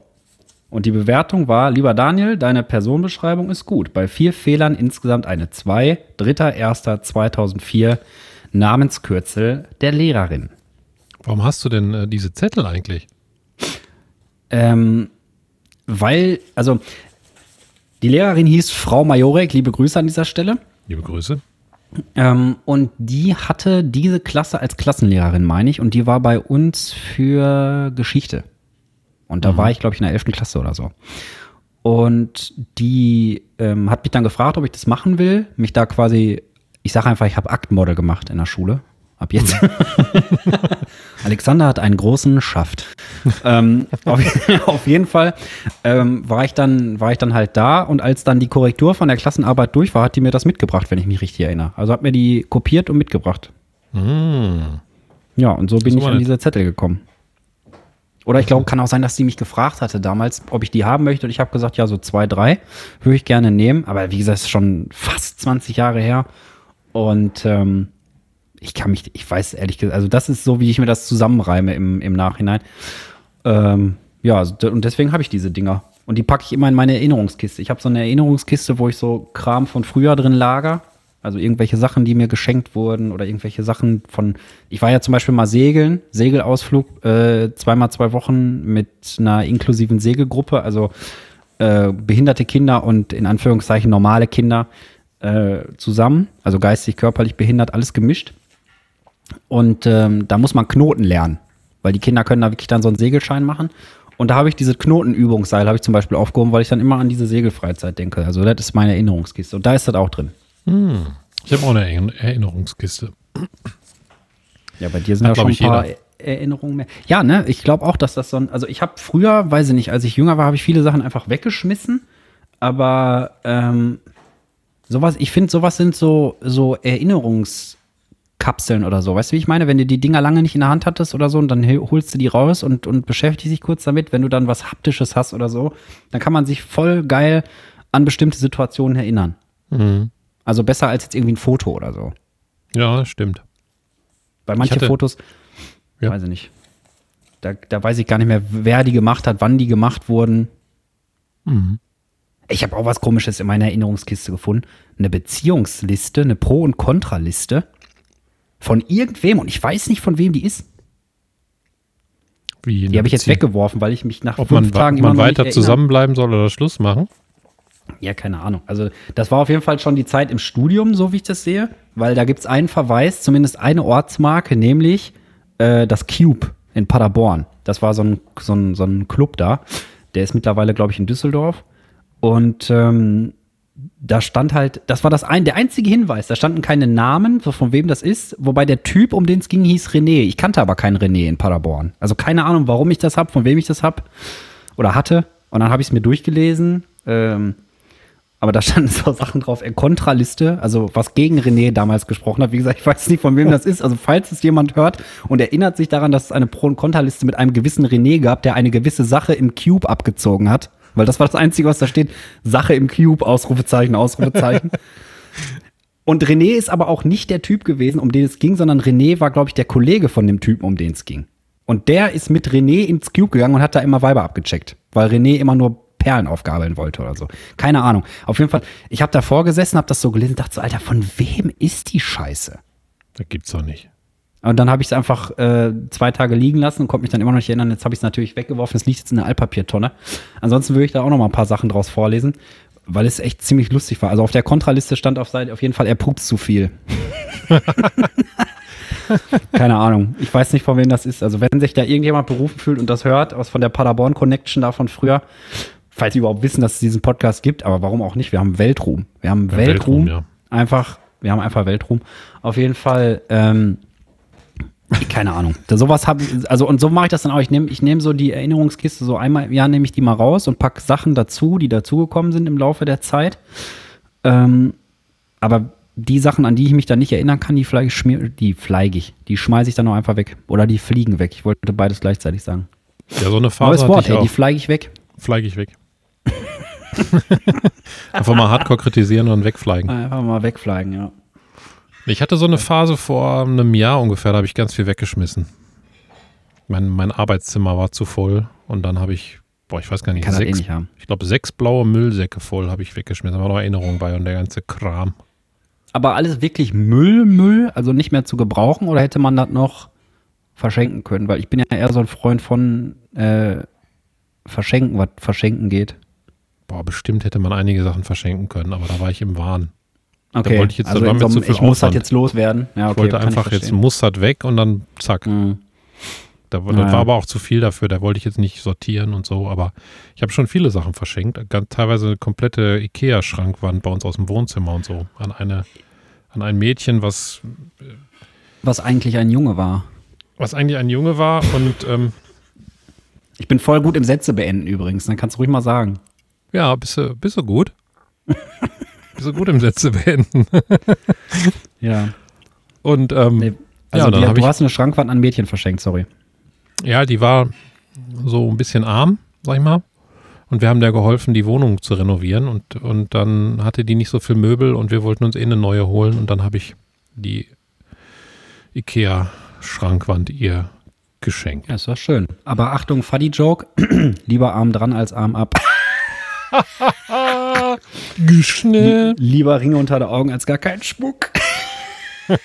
Und die Bewertung war, lieber Daniel, deine Personenbeschreibung ist gut. Bei vier Fehlern insgesamt eine 2. 3.1.2004. Namenskürzel der Lehrerin. Warum hast du denn äh, diese Zettel eigentlich? Ähm, weil, also, die Lehrerin hieß Frau Majorek, liebe Grüße an dieser Stelle. Liebe Grüße. Ähm, und die hatte diese Klasse als Klassenlehrerin, meine ich, und die war bei uns für Geschichte. Und da war ich, glaube ich, in der 11. Klasse oder so. Und die ähm, hat mich dann gefragt, ob ich das machen will. Mich da quasi, ich sage einfach, ich habe Aktmodel gemacht in der Schule. Ab jetzt. Alexander hat einen großen Schaft. ähm, auf, auf jeden Fall ähm, war, ich dann, war ich dann halt da und als dann die Korrektur von der Klassenarbeit durch war, hat die mir das mitgebracht, wenn ich mich richtig erinnere. Also hat mir die kopiert und mitgebracht. Mm. Ja, und so bin ich an diese Zettel gekommen. Oder ich glaube, kann auch sein, dass sie mich gefragt hatte damals, ob ich die haben möchte. Und ich habe gesagt, ja, so zwei, drei würde ich gerne nehmen. Aber wie gesagt, es ist schon fast 20 Jahre her. Und ähm, ich kann mich, ich weiß ehrlich gesagt, also das ist so, wie ich mir das zusammenreime im, im Nachhinein. Ähm, ja, also und deswegen habe ich diese Dinger. Und die packe ich immer in meine Erinnerungskiste. Ich habe so eine Erinnerungskiste, wo ich so Kram von früher drin lager. Also irgendwelche Sachen, die mir geschenkt wurden oder irgendwelche Sachen von. Ich war ja zum Beispiel mal segeln, Segelausflug, äh, zweimal zwei Wochen mit einer inklusiven Segelgruppe, also äh, behinderte Kinder und in Anführungszeichen normale Kinder äh, zusammen, also geistig, körperlich behindert, alles gemischt. Und ähm, da muss man Knoten lernen, weil die Kinder können da wirklich dann so einen Segelschein machen. Und da habe ich diese Knotenübungsseil, habe ich zum Beispiel aufgehoben, weil ich dann immer an diese Segelfreizeit denke. Also das ist meine Erinnerungskiste. Und da ist das auch drin. Ich habe auch eine Erinner- Erinnerungskiste. Ja, bei dir sind Hat, ja schon ein paar Er- Erinnerungen mehr. Ja, ne, ich glaube auch, dass das so ein, also ich habe früher, weiß ich nicht, als ich jünger war, habe ich viele Sachen einfach weggeschmissen. Aber ähm, sowas, ich finde, sowas sind so, so Erinnerungskapseln oder so. Weißt du, wie ich meine? Wenn du die Dinger lange nicht in der Hand hattest oder so und dann hol- holst du die raus und, und beschäftigst dich kurz damit, wenn du dann was Haptisches hast oder so, dann kann man sich voll geil an bestimmte Situationen erinnern. Mhm. Also besser als jetzt irgendwie ein Foto oder so. Ja, stimmt. Weil manche hatte- Fotos, Ja. weiß ich nicht. Da, da weiß ich gar nicht mehr, wer die gemacht hat, wann die gemacht wurden. Mhm. Ich habe auch was Komisches in meiner Erinnerungskiste gefunden. Eine Beziehungsliste, eine Pro- und Kontraliste von irgendwem und ich weiß nicht, von wem die ist. Wie Die habe ich jetzt weggeworfen, weil ich mich nach Ob fünf man, Tagen ob man weiter zusammenbleiben soll oder Schluss machen? Ja, keine Ahnung. Also das war auf jeden Fall schon die Zeit im Studium, so wie ich das sehe, weil da gibt es einen Verweis, zumindest eine Ortsmarke, nämlich äh, das Cube in Paderborn. Das war so ein, so ein, so ein Club da. Der ist mittlerweile, glaube ich, in Düsseldorf. Und ähm, da stand halt, das war das ein, der einzige Hinweis. Da standen keine Namen, von wem das ist. Wobei der Typ, um den es ging, hieß René. Ich kannte aber keinen René in Paderborn. Also keine Ahnung, warum ich das habe, von wem ich das habe oder hatte. Und dann habe ich es mir durchgelesen. Ähm, aber da standen so Sachen drauf, äh, Kontraliste, also was gegen René damals gesprochen hat. Wie gesagt, ich weiß nicht, von wem das ist. Also falls es jemand hört und erinnert sich daran, dass es eine Pro- und Kontraliste mit einem gewissen René gab, der eine gewisse Sache im Cube abgezogen hat. Weil das war das Einzige, was da steht. Sache im Cube, Ausrufezeichen, Ausrufezeichen. Und René ist aber auch nicht der Typ gewesen, um den es ging, sondern René war, glaube ich, der Kollege von dem Typen, um den es ging. Und der ist mit René ins Cube gegangen und hat da immer Weiber abgecheckt, weil René immer nur Perlen aufgabeln wollte oder so. Keine Ahnung. Auf jeden Fall, ich habe davor gesessen, habe das so gelesen, dachte so, Alter, von wem ist die Scheiße? Das gibt's doch nicht. Und dann habe ich es einfach äh, zwei Tage liegen lassen und konnte mich dann immer noch nicht erinnern. Jetzt habe ich es natürlich weggeworfen. Es liegt jetzt in der Altpapiertonne. Ansonsten würde ich da auch noch mal ein paar Sachen draus vorlesen, weil es echt ziemlich lustig war. Also auf der Kontraliste stand auf Seite auf jeden Fall, er pupst zu viel. Keine Ahnung. Ich weiß nicht, von wem das ist. Also wenn sich da irgendjemand berufen fühlt und das hört, aus von der Paderborn Connection da von früher, falls sie überhaupt wissen, dass es diesen Podcast gibt, aber warum auch nicht? Wir haben Weltruhm. Wir haben Ja, Weltruhm. Weltruhm, ja. Einfach, wir haben einfach Weltruhm. Auf jeden Fall, ähm, keine Ahnung. Da sowas habe also und so mache ich das dann auch. Ich nehme ich nehm so die Erinnerungskiste so einmal im Jahr nehme ich die mal raus und pack Sachen dazu, die dazugekommen sind im Laufe der Zeit. Ähm, aber die Sachen, an die ich mich dann nicht erinnern kann, die fleige ich, die fleige ich. Die schmeiße ich dann auch einfach weg. Oder die fliegen weg. Ich wollte beides gleichzeitig sagen. Ja, so eine Neues Phase Wort, hatte ich ey, die auch. fleige ich weg. Fleige ich weg. Einfach mal hardcore kritisieren und wegfliegen. Einfach mal wegfliegen, ja. Ich hatte so eine Phase vor einem Jahr ungefähr, da habe ich ganz viel weggeschmissen. Mein, mein Arbeitszimmer war zu voll und dann habe ich, boah, ich weiß gar nicht, Kann das eh sechs, nicht haben. ich glaube sechs blaue Müllsäcke voll habe ich weggeschmissen. Da war noch Erinnerung bei und der ganze Kram. Aber alles wirklich Müll, Müll, also nicht mehr zu gebrauchen oder hätte man das noch verschenken können? Weil ich bin ja eher so ein Freund von äh, verschenken, was verschenken geht. Boah, bestimmt hätte man einige Sachen verschenken können, aber da war ich im Wahn. Okay, wollte ich jetzt- da also mir so zu viel ich muss Aufwand. halt jetzt loswerden. Ja, okay, ich wollte einfach jetzt verstehen. muss das weg und dann zack. Mhm. Da, das Ja. war aber auch zu viel dafür, da wollte ich jetzt nicht sortieren und so, aber ich habe schon viele Sachen verschenkt. Ganz, teilweise eine komplette Ikea-Schrankwand bei uns aus dem Wohnzimmer und so. An eine, an ein Mädchen, was, Was eigentlich ein Junge war. was eigentlich ein Junge war und ähm, Ich bin voll gut im Sätze beenden übrigens, dann kannst du ruhig mal sagen. ja, bist du, bist du gut? du gut im Sätze beenden? Ja. Und ähm, Nee, also ja, die, du ich, hast eine Schrankwand an Mädchen verschenkt, sorry. ja, die war so ein bisschen arm, sag ich mal. Und wir haben der geholfen, die Wohnung zu renovieren. Und, und dann hatte die nicht so viel Möbel und wir wollten uns eh eine neue holen. Und dann habe ich die IKEA-Schrankwand ihr geschenkt. Ja, ist doch schön. Aber Achtung, Fuddy-Joke. Lieber Arm dran als Arm ab. Geschnell. Lieber Ringe unter den Augen als gar kein Schmuck.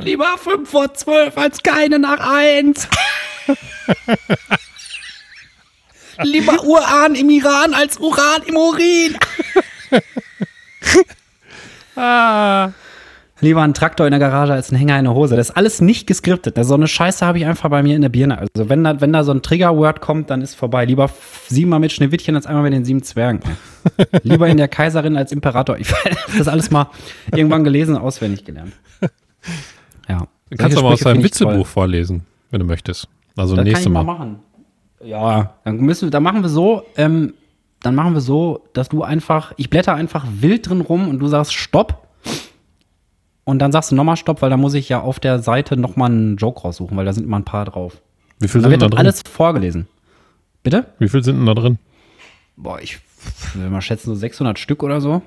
Lieber 5 vor 12 als keine nach 1. Lieber Uran im Iran als Uran im Urin. Ah. Lieber ein Traktor in der Garage als ein Hänger in der Hose. Das ist alles nicht geskriptet. So eine Scheiße habe ich einfach bei mir in der Birne. Also wenn da, wenn da so ein Trigger-Word kommt, dann ist vorbei. Lieber siebenmal mit Schneewittchen als einmal mit den sieben Zwergen. Lieber in der Kaiserin als Imperator. Ich habe das alles mal irgendwann gelesen und auswendig gelernt. Ja. Du kannst Solche aber aus deinem toll. Witzebuch vorlesen, wenn du möchtest. Also Das nächste ich Mal. machen. Ja, dann müssen wir, dann machen wir so, ähm, dann machen wir so, dass du einfach, ich blätter einfach wild drin rum und du sagst Stopp. Und dann sagst du nochmal Stopp, weil da muss ich ja auf der Seite nochmal einen Joke raussuchen, weil da sind immer ein paar drauf. Wie viel Dann sind wird da drin? alles vorgelesen. Bitte? Wie viel sind denn da drin? Boah, ich will mal schätzen, so 600 Stück oder so.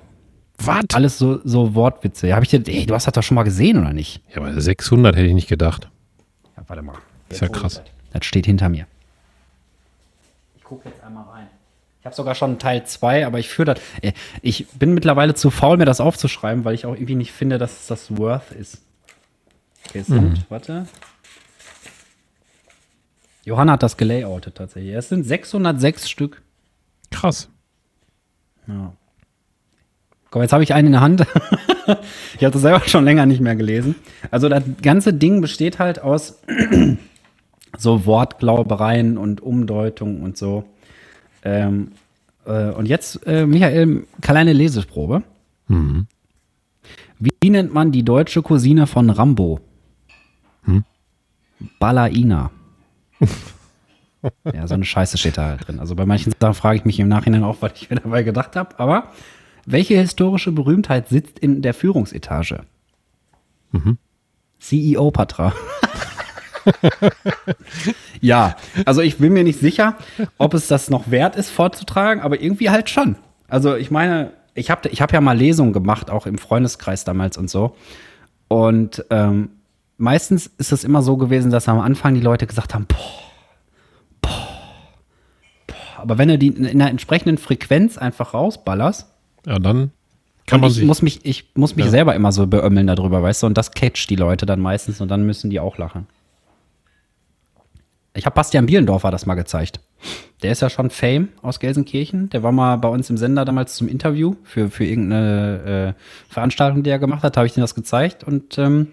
Was? Ja, Alles so, so Wortwitze. Ja, hab ich dir, ey, du hast das doch schon mal gesehen, oder nicht? aber 600 hätte ich nicht gedacht. Ja, warte mal. Ist ja krass. Das steht hinter mir. Ich gucke jetzt einmal. Ich habe sogar schon Teil 2, aber ich führe das. äh, Ich bin mittlerweile zu faul, mir das aufzuschreiben, weil ich auch irgendwie nicht finde, dass es das worth ist. Okay, es sind, warte. Johanna hat das gelayoutet tatsächlich. Es sind 606 Stück. Krass. Ja. Komm, jetzt habe ich einen in der Hand. ich habe das selber schon länger nicht mehr gelesen. Also das ganze Ding besteht halt aus so Wortglaubereien und Umdeutungen und so. Ähm, äh, und jetzt, äh, Michael, kleine Leseprobe. Mhm. Wie nennt man die deutsche Cousine von Rambo? Balaina. ja, so eine Scheiße steht da halt drin. Also bei manchen Sachen frage ich mich im Nachhinein auch, was ich mir dabei gedacht habe. Aber welche historische Berühmtheit sitzt in der Führungsetage? CEO Patra. ja, also ich bin mir nicht sicher, ob es das noch wert ist vorzutragen, aber irgendwie halt schon. Also ich meine, ich habe ich hab ja mal Lesungen gemacht, auch im Freundeskreis damals und so. Und ähm, meistens ist es immer so gewesen, dass am Anfang die Leute gesagt haben, boah, boah, boah. Aber wenn du die in einer entsprechenden Frequenz einfach rausballerst, Ja, dann kann man ich sich. muss mich, ich muss mich Ja. selber immer so beömmeln darüber, weißt du, und das catcht die Leute dann meistens und dann müssen die auch lachen. Ich habe Bastian Bielendorfer das mal gezeigt. Der ist ja schon Fame aus Gelsenkirchen. Der war mal bei uns im Sender damals zum Interview für, für irgendeine äh, Veranstaltung, die er gemacht hat. habe ich ihm das gezeigt und ähm,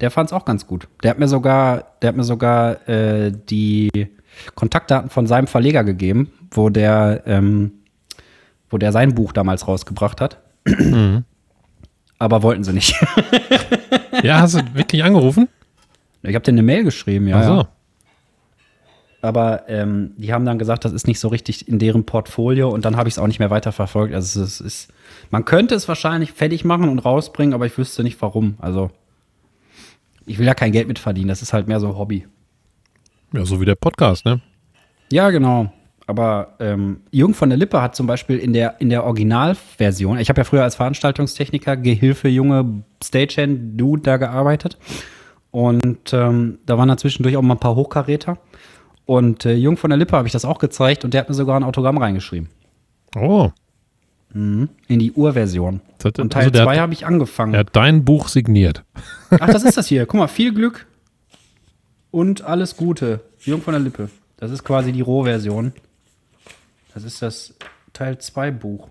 der fand es auch ganz gut. Der hat mir sogar, der hat mir sogar äh, die Kontaktdaten von seinem Verleger gegeben, wo der, ähm, wo der sein Buch damals rausgebracht hat. Aber wollten sie nicht. Ja, hast du wirklich angerufen? Ich habe dir eine Mail geschrieben, ja. Ach so. ja. Aber ähm, die haben dann gesagt, das ist nicht so richtig in deren Portfolio und dann habe ich es auch nicht mehr weiterverfolgt. Also es ist, man könnte es wahrscheinlich fertig machen und rausbringen, aber ich wüsste nicht warum. Also ich will ja kein Geld mit verdienen, das ist halt mehr so Hobby. Ja, so wie der Podcast, ne? Ja, genau. Aber ähm, Jürgen von der Lippe hat zum Beispiel in der, in der Originalversion, ich habe ja früher als Veranstaltungstechniker, Gehilfe, junge Stagehand-Dude da gearbeitet. Und ähm, da waren da zwischendurch auch mal ein paar Hochkaräter. Und äh, Jürgen von der Lippe habe ich das auch gezeigt und der hat mir sogar ein Autogramm reingeschrieben. Oh. In die Urversion. Das- Und Teil also der 2 hat- habe ich angefangen. Er hat dein Buch signiert. Ach, das ist das hier. Guck mal, viel Glück und alles Gute. Jürgen von der Lippe. Das ist quasi die Rohversion. Das ist das Teil 2 Buch.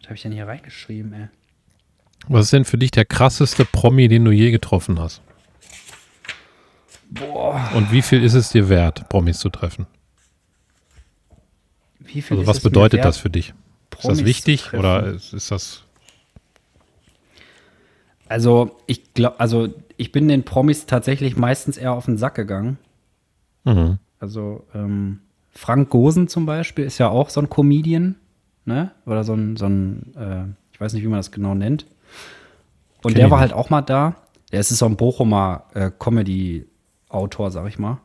Was habe ich denn hier reingeschrieben, ey? Was ist denn für dich der krasseste Promi, den du je getroffen hast? Boah. Und wie viel ist es dir wert, Promis zu treffen? Wie viel Also ist was bedeutet wert, das für dich? Ist Promis das zu wichtig oder ist, ist das Also, ich glaube, also ich bin den Promis tatsächlich meistens eher auf den Sack gegangen. Mhm. Also ähm, Frank Gosen zum Beispiel ist ja auch so ein Comedian, ne? Oder so ein, so ein äh, ich weiß nicht, wie man das genau nennt. Und Kenn der war halt auch mal da. Der ist so ein Bochumer äh, Comedy-Autor, sag ich mal.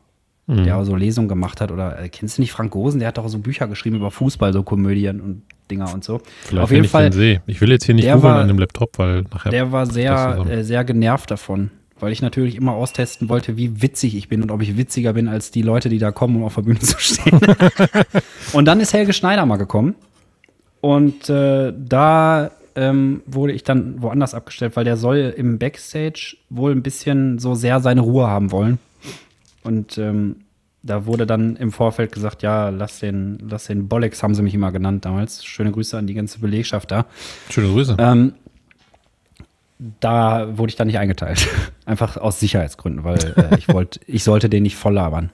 Mhm. Der auch so Lesungen gemacht hat. Oder äh, kennst du nicht Frank Gosen? Der hat doch so Bücher geschrieben über Fußball, so Komödien und Dinger und so. vielleicht, Auf jeden ich Fall, den? Ich will jetzt hier nicht googeln an dem Laptop, weil nachher. der war sehr, äh, sehr genervt davon, weil ich natürlich immer austesten wollte, wie witzig ich bin und ob ich witziger bin als die Leute, die da kommen, um auf der Bühne zu stehen. und dann ist Helge Schneider mal gekommen und äh, da ähm, wurde ich dann woanders abgestellt, weil der soll im Backstage wohl ein bisschen so sehr seine Ruhe haben wollen. Und ähm, da wurde dann im Vorfeld gesagt, ja, lass den, lass den Bollex, haben sie mich immer genannt damals. Schöne Grüße an die ganze Belegschaft da. Schöne Grüße. Ähm, da wurde ich dann nicht eingeteilt. Einfach aus Sicherheitsgründen, weil äh, ich wollte, ich sollte den nicht voll labern.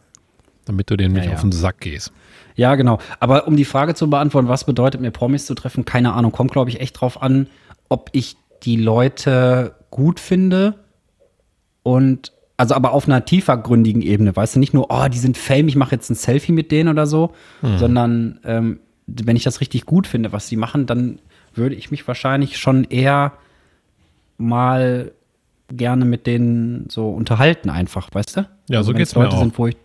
damit du denen nicht ja, ja. auf den Sack gehst. Ja, genau. Aber um die Frage zu beantworten, was bedeutet mir Promis zu treffen, keine Ahnung. Kommt, glaube ich, echt drauf an, ob ich die Leute gut finde und also aber auf einer tiefergründigen Ebene, weißt du, nicht nur, oh, die sind fame, ich mache jetzt ein Selfie mit denen oder so, sondern ähm, wenn ich das richtig gut finde, was sie machen, dann würde ich mich wahrscheinlich schon eher mal gerne mit denen so unterhalten einfach, weißt du? Ja, so wenn's geht's mir Leute auch. sind, wo ich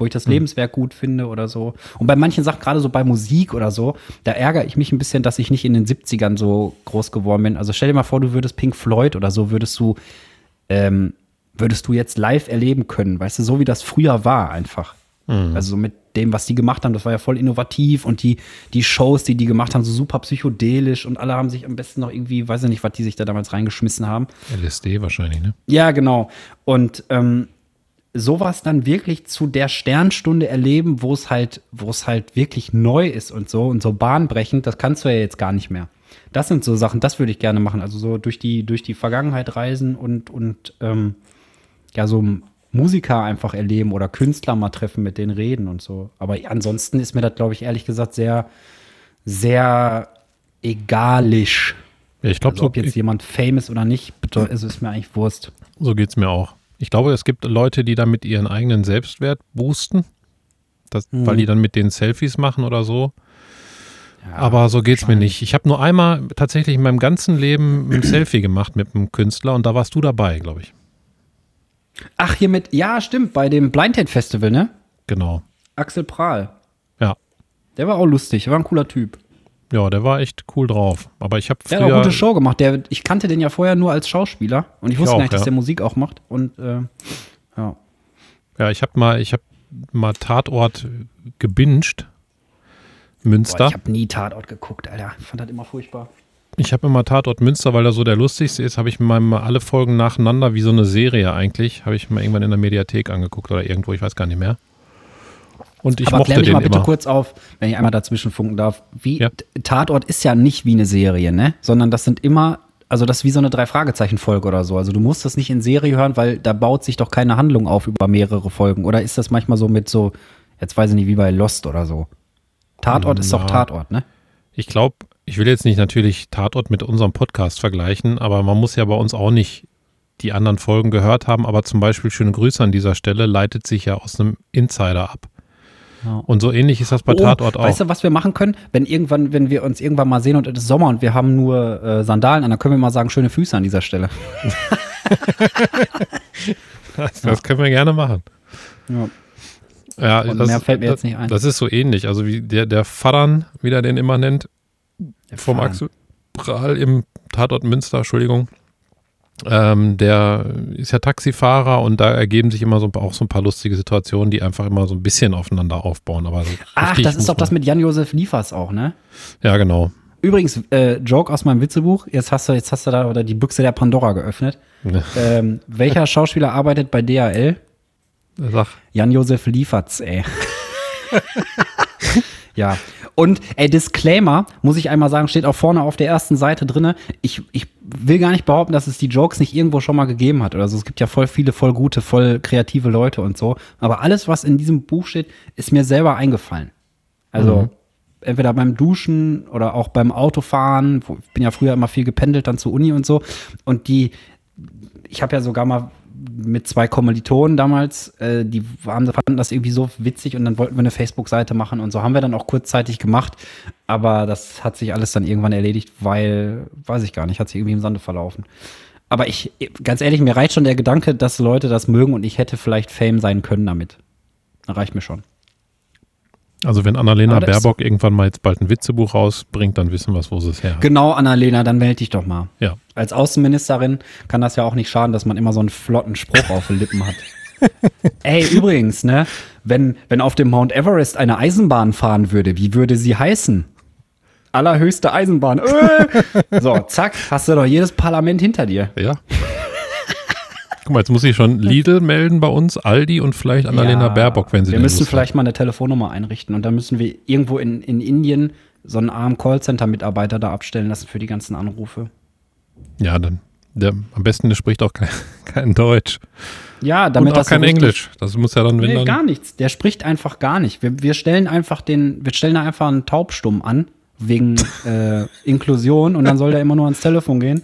wo ich das Lebenswerk gut finde oder so. Und bei manchen Sachen, gerade so bei Musik oder so, da ärgere ich mich ein bisschen, dass ich nicht in den 70ern so groß geworden bin. Also stell dir mal vor, du würdest Pink Floyd oder so, würdest du, ähm, würdest du jetzt live erleben können, weißt du, so wie das früher war einfach. Mhm. Also mit dem, was die gemacht haben, das war ja voll innovativ und die, die Shows, die die gemacht haben, so super psychedelisch und alle haben sich am besten noch irgendwie, weiß ich nicht, was die sich da damals reingeschmissen haben. LSD wahrscheinlich, ne? Ja, genau. Und ähm, sowas dann wirklich zu der Sternstunde erleben, wo es halt, wo es halt wirklich neu ist und so und so bahnbrechend, das kannst du ja jetzt gar nicht mehr. Das sind so Sachen, das würde ich gerne machen. Also so durch die, durch die Vergangenheit reisen und, und ähm, ja, so Musiker einfach erleben oder Künstler mal treffen, mit denen reden und so. Aber ansonsten ist mir das, glaube ich, ehrlich gesagt, sehr, sehr egalisch. Ja, ich glaube, also, ob jetzt jemand famous oder nicht, ist es mir eigentlich Wurst. So geht es mir auch. Ich glaube, es gibt Leute, die damit ihren eigenen Selbstwert boosten, das, hm. weil die dann mit denen Selfies machen oder so. Ja, Aber so geht es mir nicht. Ich habe nur einmal tatsächlich in meinem ganzen Leben ein Selfie gemacht mit einem Künstler und da warst du dabei, glaube ich. Ach, hier mit, ja, stimmt, bei dem Blindhead Festival, ne? Genau. Axel Prahl. Ja. Der war auch lustig, war ein cooler Typ. Ja, der war echt cool drauf. Aber ich habe Der hat eine gute Show gemacht. Der, ich kannte den ja vorher nur als Schauspieler und ich wusste ich auch, gar nicht, dass der Musik auch macht. Und äh, ja. Ja, ich habe mal, ich habe mal Tatort gebinged. Münster. Boah, ich habe nie Tatort geguckt, Alter. Ich fand das immer furchtbar. Ich habe immer Tatort Münster, weil er so der lustigste ist, habe ich mir mal alle Folgen nacheinander, wie so eine Serie eigentlich, habe ich mir irgendwann in der Mediathek angeguckt oder irgendwo, ich weiß gar nicht mehr. Und ich Aber mochte klär mich den mal bitte immer. kurz auf, wenn ich einmal dazwischen funken darf. Wie, ja. Tatort ist ja nicht wie eine Serie, ne? Sondern das sind immer, also das ist wie so eine Drei-Fragezeichen-Folge oder so. Also du musst das nicht in Serie hören, weil da baut sich doch keine Handlung auf über mehrere Folgen. Oder ist das manchmal so mit so, jetzt weiß ich nicht, wie bei Lost oder so? Tatort Na, ist doch Tatort, ne? Ich glaube, ich will jetzt nicht natürlich Tatort mit unserem Podcast vergleichen, aber man muss ja bei uns auch nicht die anderen Folgen gehört haben. Aber zum Beispiel schöne Grüße an dieser Stelle leitet sich ja aus einem Insider ab. Ja. Und so ähnlich ist das bei oh, Tatort auch. Weißt du, was wir machen können? Wenn irgendwann, wenn wir uns irgendwann mal sehen und es ist Sommer und wir haben nur äh, Sandalen an, dann können wir mal sagen, schöne Füße an dieser Stelle. das, das können wir gerne machen. Ja. Ja, das, mehr fällt mir jetzt nicht ein. Das ist so ähnlich. Also wie der, der Fadan, wie der den immer nennt, vom Axel Prahl im Tatort Münster, Entschuldigung. Ähm, der ist ja Taxifahrer und da ergeben sich immer so auch so ein paar lustige Situationen, die einfach immer so ein bisschen aufeinander aufbauen. Aber so Ach, das ist doch das mit Jan-Josef Liefers auch, ne? Ja, genau. Übrigens, äh, Joke aus meinem Witzebuch, jetzt hast du, jetzt hast du da oder die Büchse der Pandora geöffnet. ähm, welcher Schauspieler arbeitet bei DHL? Sag. Jan-Josef Lieferts, ey. ja, und ey, Disclaimer, muss ich einmal sagen, steht auch vorne auf der ersten Seite drin. Ich, ich will gar nicht behaupten, dass es die Jokes nicht irgendwo schon mal gegeben hat. Also es gibt ja voll viele, voll gute, voll kreative Leute und so. Aber alles, was in diesem Buch steht, ist mir selber eingefallen. Also mhm. entweder beim Duschen oder auch beim Autofahren. Ich bin ja früher immer viel gependelt dann zur Uni und so. Und die, ich habe ja sogar mal mit zwei Kommilitonen damals, äh, die haben, fanden das irgendwie so witzig und dann wollten wir eine Facebook-Seite machen und so haben wir dann auch kurzzeitig gemacht, aber das hat sich alles dann irgendwann erledigt, weil, weiß ich gar nicht, hat sich irgendwie im Sande verlaufen. Aber ich, ganz ehrlich, mir reicht schon der Gedanke, dass Leute das mögen und ich hätte vielleicht Fame sein können damit. reicht mir schon. Also wenn Annalena Baerbock irgendwann mal jetzt bald ein Witzebuch rausbringt, dann wissen wir, wo sie es her hat. Genau, Annalena, dann melde dich doch mal. Ja. Als Außenministerin kann das ja auch nicht schaden, dass man immer so einen flotten Spruch auf den Lippen hat. Ey, übrigens, ne, wenn, wenn auf dem Mount Everest eine Eisenbahn fahren würde, wie würde sie heißen? Allerhöchste Eisenbahn. Äh. so, zack, hast du doch jedes Parlament hinter dir. Ja. Guck mal, jetzt muss ich schon Lidl melden bei uns, Aldi und vielleicht Annalena ja, Baerbock, wenn sie Wir müssen vielleicht mal eine Telefonnummer einrichten und dann müssen wir irgendwo in, in Indien so einen armen Callcenter-Mitarbeiter da abstellen lassen für die ganzen Anrufe. Ja, dann. Der, am besten der spricht auch kein, kein Deutsch. Ja, damit und auch das kein Englisch. Das muss ja dann, wenn nee, dann gar nichts. Der spricht einfach gar nicht. Wir, wir stellen einfach den, wir stellen da einfach einen Taubstumm an wegen äh, Inklusion und dann soll der immer nur ans Telefon gehen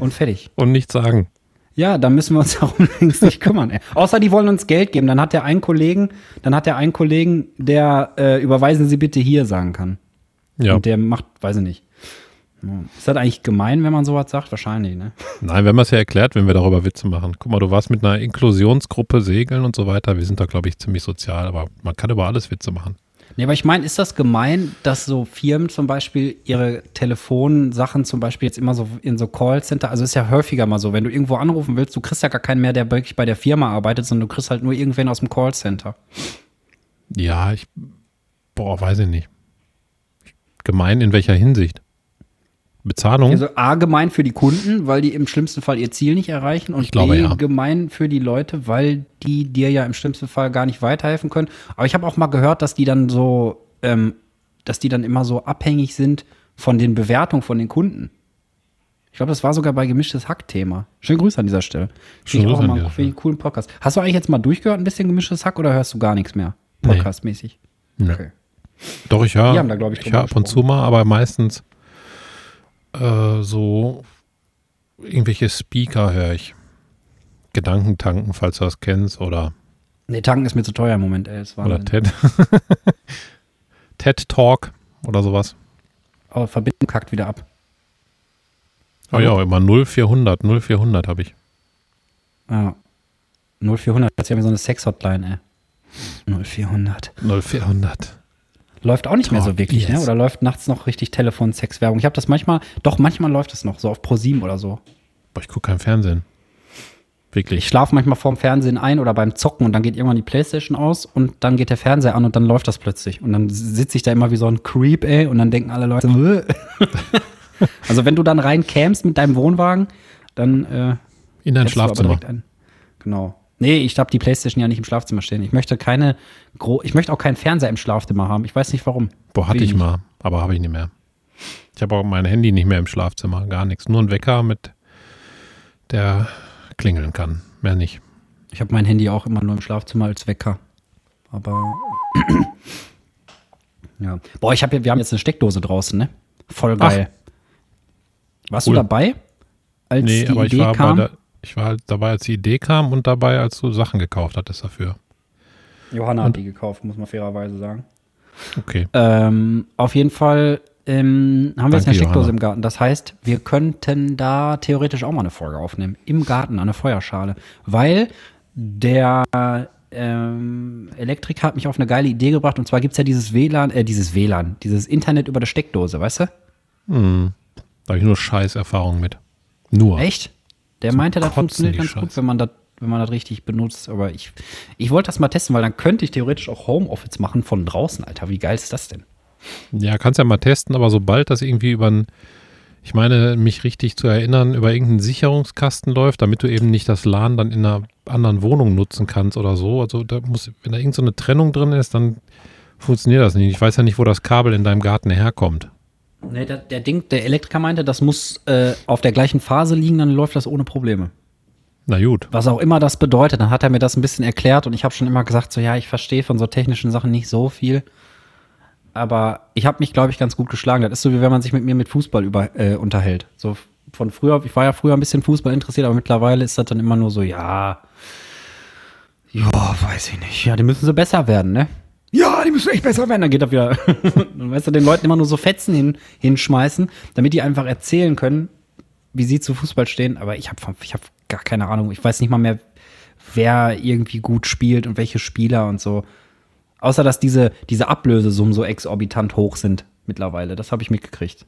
und fertig. Und nichts sagen. Ja, da müssen wir uns darum längst nicht kümmern. Ey. Außer die wollen uns Geld geben. Dann hat der einen Kollegen, dann hat der einen Kollegen, der äh, überweisen Sie bitte hier sagen kann. Ja. Und der macht, weiß ich nicht. Ist das eigentlich gemein, wenn man sowas sagt? Wahrscheinlich, ne? Nein, wenn man es ja erklärt, wenn wir darüber Witze machen. Guck mal, du warst mit einer Inklusionsgruppe segeln und so weiter. Wir sind da, glaube ich, ziemlich sozial, aber man kann über alles Witze machen. Nee, aber ich meine, ist das gemein, dass so Firmen zum Beispiel ihre Telefonsachen zum Beispiel jetzt immer so in so Callcenter, also ist ja häufiger mal so, wenn du irgendwo anrufen willst, du kriegst ja gar keinen mehr, der wirklich bei der Firma arbeitet, sondern du kriegst halt nur irgendwen aus dem Callcenter. Ja, ich, boah, weiß ich nicht. Gemein in welcher Hinsicht? Bezahlung? Also A, gemein für die Kunden, weil die im schlimmsten Fall ihr Ziel nicht erreichen und Ich glaube, B, ja. gemein für die Leute, weil die dir ja im schlimmsten Fall gar nicht weiterhelfen können. Aber ich habe auch mal gehört, dass die dann so, ähm, dass die dann immer so abhängig sind von den Bewertungen von den Kunden. Ich glaube, das war sogar bei gemischtes Hack-Thema. Schönen Grüße an dieser Stelle. Schönen Grüße auch an mal einen coolen Podcast. Hast du eigentlich jetzt mal durchgehört, ein bisschen gemischtes Hack oder hörst du gar nichts mehr? Nee. Podcastmäßig. Nö. Okay. Doch, ich höre. Die haben da, glaub ich, ich höre ab und zu mal, aber meistens äh, so irgendwelche Speaker höre ich. Gedankentanken, falls du das kennst, oder, Nee, tanken ist mir zu teuer im Moment, ey. Oder TED. TED Talk oder sowas. Aber Verbindung kackt wieder ab. Oh ja, immer 0400, 0400 habe ich. Ja. 0400, das ist ja wie so eine Sex-Hotline, ey. 0400. 0400. Läuft auch nicht mehr so Talk, wirklich, ne? Oder läuft nachts noch richtig Telefon-Sex-Werbung? Ich habe das manchmal, doch, manchmal läuft es noch, so auf Pro7 oder so. Boah, ich gucke kein Fernsehen. Ich Wirklich. schlafe manchmal vorm Fernsehen ein oder beim Zocken und dann geht irgendwann die Playstation aus und dann geht der Fernseher an und dann läuft das plötzlich. Und dann sitze ich da immer wie so ein Creep, ey, und dann denken alle Leute, "Äh." also wenn du dann reinkämst mit deinem Wohnwagen, dann äh, In dein Schlafzimmer. genau. Nee, ich habe die Playstation ja nicht im Schlafzimmer stehen. Ich möchte keine, ich möchte auch keinen Fernseher im Schlafzimmer haben. Ich weiß nicht warum. Boah, hatte Will ich nicht. mal, aber habe ich nicht mehr. Ich habe auch mein Handy nicht mehr im Schlafzimmer, gar nichts. Nur ein Wecker mit der klingeln kann. Mehr nicht. Ich habe mein Handy auch immer nur im Schlafzimmer als Wecker. Aber ja. Boah, ich habe wir haben jetzt eine Steckdose draußen, ne? Voll geil. Warst Cool. du dabei? Als nee, die aber ich Idee war, bei kam? der, ich war halt dabei, als die Idee kam und dabei, als du Sachen gekauft hattest dafür. Johanna hat die gekauft, muss man fairerweise sagen. Okay. Ähm, auf jeden Fall ähm, haben wir jetzt Danke, eine Steckdose Johanna. im Garten. Das heißt, wir könnten da theoretisch auch mal eine Folge aufnehmen. Im Garten, an der Feuerschale. Weil der ähm, Elektriker hat mich auf eine geile Idee gebracht. Und zwar gibt es ja dieses WLAN, äh, dieses WLAN, dieses Internet über der Steckdose, weißt du? Hm. Da habe ich nur scheiß Erfahrungen mit. Nur. Echt? Der meinte, das funktioniert ganz gut, Scheiße. wenn man das wenn man das richtig benutzt. Aber ich, ich wollte das mal testen, weil dann könnte ich theoretisch auch Homeoffice machen von draußen, Alter. Wie geil ist das denn? Ja, kannst ja mal testen, aber sobald das irgendwie über ein, ich meine, mich richtig zu erinnern, über irgendeinen Sicherungskasten läuft, damit du eben nicht das LAN dann in einer anderen Wohnung nutzen kannst oder so. Also da muss, wenn da irgendeine so eine Trennung drin ist, dann funktioniert das nicht. Ich weiß ja nicht, wo das Kabel in deinem Garten herkommt. Nee, der, der Ding, der Elektriker meinte, das muss äh, auf der gleichen Phase liegen, dann läuft das ohne Probleme. Na gut. Was auch immer das bedeutet, dann hat er mir das ein bisschen erklärt und ich habe schon immer gesagt, so ja, ich verstehe von so technischen Sachen nicht so viel. Aber ich habe mich, glaube ich, ganz gut geschlagen. Das ist so, wie wenn man sich mit mir mit Fußball über, äh, unterhält. So von früher, ich war ja früher ein bisschen Fußball interessiert, aber mittlerweile ist das dann immer nur so, ja, ja, weiß ich nicht. Ja, die müssen so besser werden, ne? Ja, die müssen echt besser werden. Dann geht er wieder, weißt du, den Leuten immer nur so Fetzen hin, hinschmeißen, damit die einfach erzählen können, wie sie zu Fußball stehen. Aber ich habe ich hab gar keine Ahnung. Ich weiß nicht mal mehr, wer irgendwie gut spielt und welche Spieler und so. Außer, dass diese, diese Ablösesummen so exorbitant hoch sind mittlerweile. Das habe ich mitgekriegt.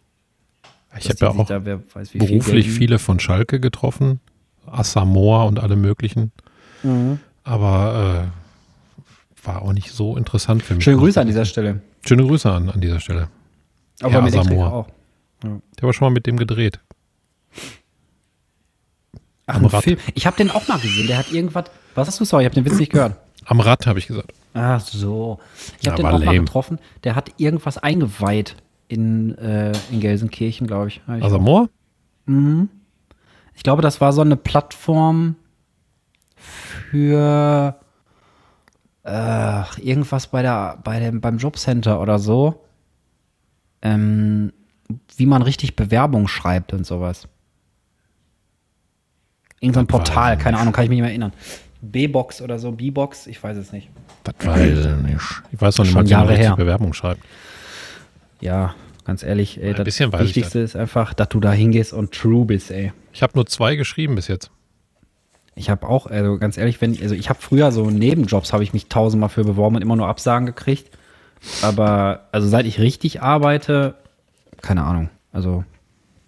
Ich habe ja auch da, weiß, viel beruflich Geld- viele von Schalke getroffen. Assamoah und alle möglichen. Mhm. Aber äh, war auch nicht so interessant für mich. Schöne Grüße an dieser Stelle. Schöne Grüße an, an dieser Stelle. Aber Herr mit Asamoah. auch. Ich habe schon mal mit dem gedreht. Ach, Am Rad. Film. Ich habe den auch mal gesehen. Der hat irgendwas. Was hast du? Sorry, ich habe den Witz nicht gehört. Am Rad, habe ich gesagt. Ach so. Ich Ja, habe den auch mal lame. getroffen. Der hat irgendwas eingeweiht in, äh, in Gelsenkirchen, glaube ich. Ich Also Moor? Ich glaube, das war so eine Plattform für äh, irgendwas bei der, bei dem, beim Jobcenter oder so. Ähm, wie man richtig Bewerbung schreibt und sowas. Irgendein Das Portal, keine nicht. Ahnung, kann ich mich nicht mehr erinnern. B-Box oder so, B-Box, ich weiß es nicht. Das weiß ich nicht. Ich weiß noch nicht mal, wie man richtig her. Bewerbung schreibt. Ja, ganz ehrlich, ey, Ein das Wichtigste ist einfach, dass du da hingehst und true bist, ey. Ich habe nur zwei geschrieben bis jetzt. Ich habe auch, also ganz ehrlich, wenn, also ich habe früher so Nebenjobs, habe ich mich tausendmal für beworben und immer nur Absagen gekriegt. Aber also seit ich richtig arbeite, keine Ahnung. Also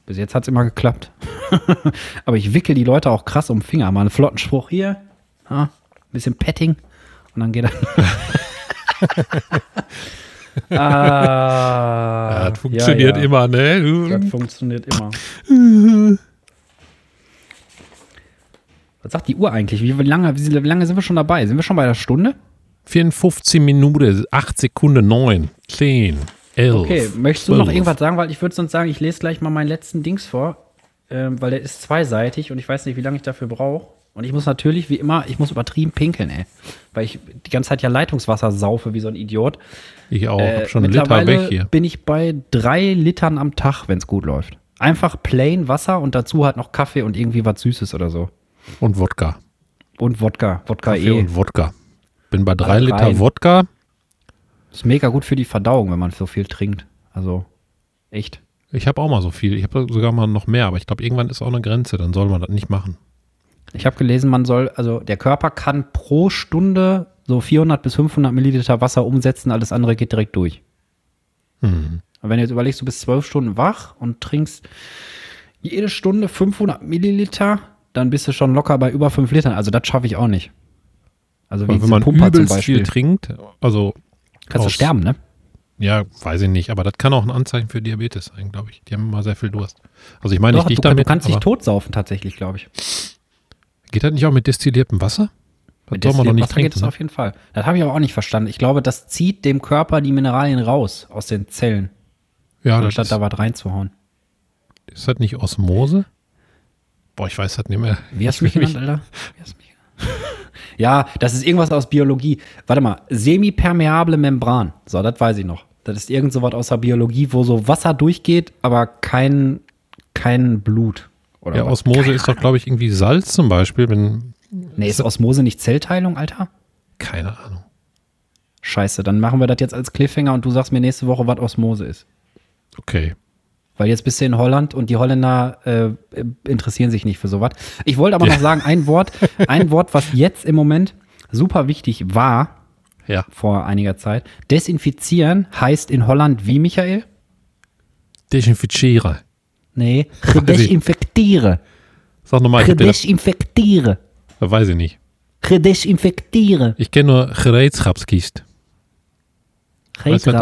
bis jetzt hat es immer geklappt. Aber ich wickel die Leute auch krass um den Finger. Mal einen flotten Spruch hier, ja, ein bisschen Petting und dann geht er. ah, Ja, das funktioniert ja, ja. immer, ne? Das funktioniert immer. Was sagt die Uhr eigentlich? Wie lange, wie lange sind wir schon dabei? Sind wir schon bei der Stunde? 54 Minuten, 8 Sekunden, 9, 10, 11. Okay, möchtest du noch 12. irgendwas sagen? Weil ich würde sonst sagen, ich lese gleich mal meinen letzten Dings vor, ähm, weil der ist zweiseitig und ich weiß nicht, wie lange ich dafür brauche. Und ich muss natürlich, wie immer, ich muss übertrieben pinkeln, ey. Weil ich die ganze Zeit ja Leitungswasser saufe wie so ein Idiot. Ich auch, Äh, hab schon einen Liter weg hier. bin ich bei drei Litern am Tag, wenn es gut läuft. Einfach plain Wasser und dazu halt noch Kaffee und irgendwie was Süßes oder so. Und Wodka. Und Wodka. Wodka Kaffee eh. und Wodka. Bin bei drei Alle Liter. Wodka. Ist mega gut für die Verdauung, wenn man so viel trinkt. Also, echt. Ich habe auch mal so viel. Ich habe sogar mal noch mehr, aber ich glaube, irgendwann ist auch eine Grenze. Dann soll man das nicht machen. Ich habe gelesen, man soll, also der Körper kann pro Stunde so 400 bis 500 Milliliter Wasser umsetzen, alles andere geht direkt durch. Hm. Und wenn du jetzt überlegst, du bist zwölf Stunden wach und trinkst jede Stunde 500 Milliliter, dann bist du schon locker bei über 5 Litern. Also das schaffe ich auch nicht. Also wie wenn man Pumper zum übelst Beispiel. viel trinkt, also Kannst du aus- sterben, ne? Ja, weiß ich nicht, aber das kann auch ein Anzeichen für Diabetes sein, glaube ich. Die haben immer sehr viel Durst. Also ich meine Doch, nicht dich du, damit, du kannst dich totsaufen tatsächlich, glaube ich. geht das nicht auch mit destilliertem Wasser? Das Mit soll man doch nicht Wasser geht trinken. es Ne? auf jeden Fall. Das habe ich aber auch nicht verstanden. Ich glaube, das zieht dem Körper die Mineralien raus aus den Zellen, Ja, das anstatt da was reinzuhauen. ist das nicht Osmose? Boah, ich weiß das nicht mehr. Wie hast du Ich mich genannt, Alter? Wie hast du mich ja, das ist irgendwas aus Biologie. Warte mal, semipermeable Membran. So, das weiß ich noch. Das ist irgend so was aus der Biologie, wo so Wasser durchgeht, aber kein, kein Blut. Ja, was? Osmose Keine ist doch, glaube ich, irgendwie Salz zum Beispiel, wenn. Nee, ist Osmose nicht Zellteilung, Alter? Keine Ahnung. Scheiße, dann machen wir das jetzt als Cliffhanger und du sagst mir nächste Woche, was Osmose ist. Okay. Weil jetzt bist du in Holland und die Holländer äh, interessieren sich nicht für sowas. Ich wollte aber Ja. noch sagen, ein Wort, ein Wort, was jetzt im Moment super wichtig war, Ja. vor einiger Zeit. Desinfizieren heißt in Holland wie, Michael? Desinfiziere. Nee, gedesinfektiere. Sag nochmal, dir das, weiß ich nicht. Gedesinfektiere. Ich kenne nur Gereedschapskist. Weißt du,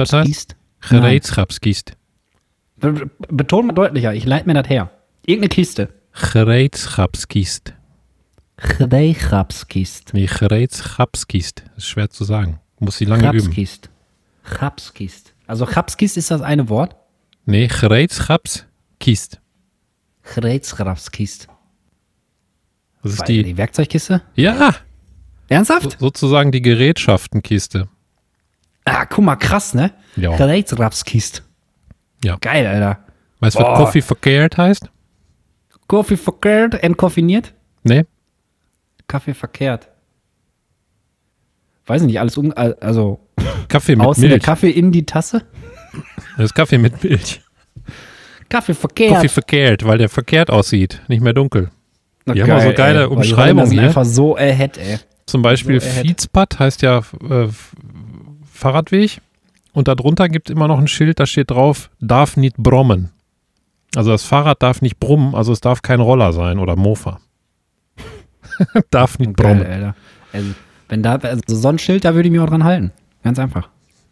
Beton mal deutlicher, ich leite mir das her. Irgendeine Kiste. Gereedschapskist. Gereedschapskist. Nee, Gereedschapskist. Das ist schwer zu sagen. Muss sie lange üben. Chapskist. Chapskist. Also Chapskist ist das eine Wort? Nee, Gereedschapskist. Gereedschapskist. Das ist Die, die, Werkzeugkiste? ja, so, Ernsthaft? sozusagen die Gerätschaftenkiste. Ah, guck mal, krass, ne? Ja. Gereedschapskist. Ja. Geil, Alter. Weißt du, was. Coffee verkehrt heißt? Kaffee verkehrt, entkoffiniert? Nee? Kaffee verkehrt. Weiß ich nicht, alles um, also Kaffee mit außen der Milch. Kaffee in die Tasse? Das ist Kaffee mit Milch. Kaffee verkehrt. Kaffee verkehrt, weil der verkehrt aussieht, nicht mehr dunkel. Na, Die haben auch so geile ey. Die Umschreibungen, sind ne? einfach so ahead, ey. Zum Beispiel So. Fietspad heißt ja äh, Fahrradweg und darunter gibt es immer noch ein Schild, da steht drauf, darf nicht brummen. Also das Fahrrad darf nicht brummen, also es darf kein Roller sein oder Mofa. darf nicht Geil, brummen. Alter. Also, wenn da, also so ein Schild, da würde ich mich auch dran halten. Ganz einfach.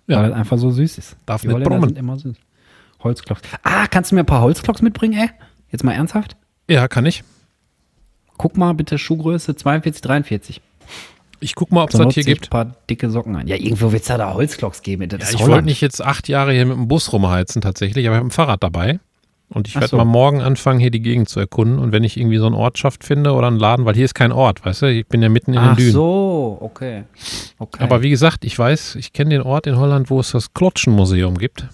Ja. Weil das einfach so süß ist. Darf Die nicht Holländer brummen. sind immer süß. Holzklocks. Ah, kannst du mir ein paar Holzklocks mitbringen, ey? Jetzt mal ernsthaft? Ja, kann ich. Guck mal bitte Schuhgröße 42, 43. Ich guck mal, ob es das hier gibt. ein paar dicke Socken ein. Ja, irgendwo wird es da, da Holzklocks geben. Das Ja, ist ich wollte nicht jetzt acht Jahre hier mit dem Bus rumheizen tatsächlich, aber ich habe ein Fahrrad dabei. Und ich Ach werde so. mal morgen anfangen, hier die Gegend zu erkunden. Und wenn ich irgendwie so eine Ortschaft finde oder einen Laden, weil hier ist kein Ort, weißt du, ich bin ja mitten in Ach den Dünen. so, okay. okay. Aber wie gesagt, ich weiß, ich kenne den Ort in Holland, wo es das Klotschenmuseum gibt.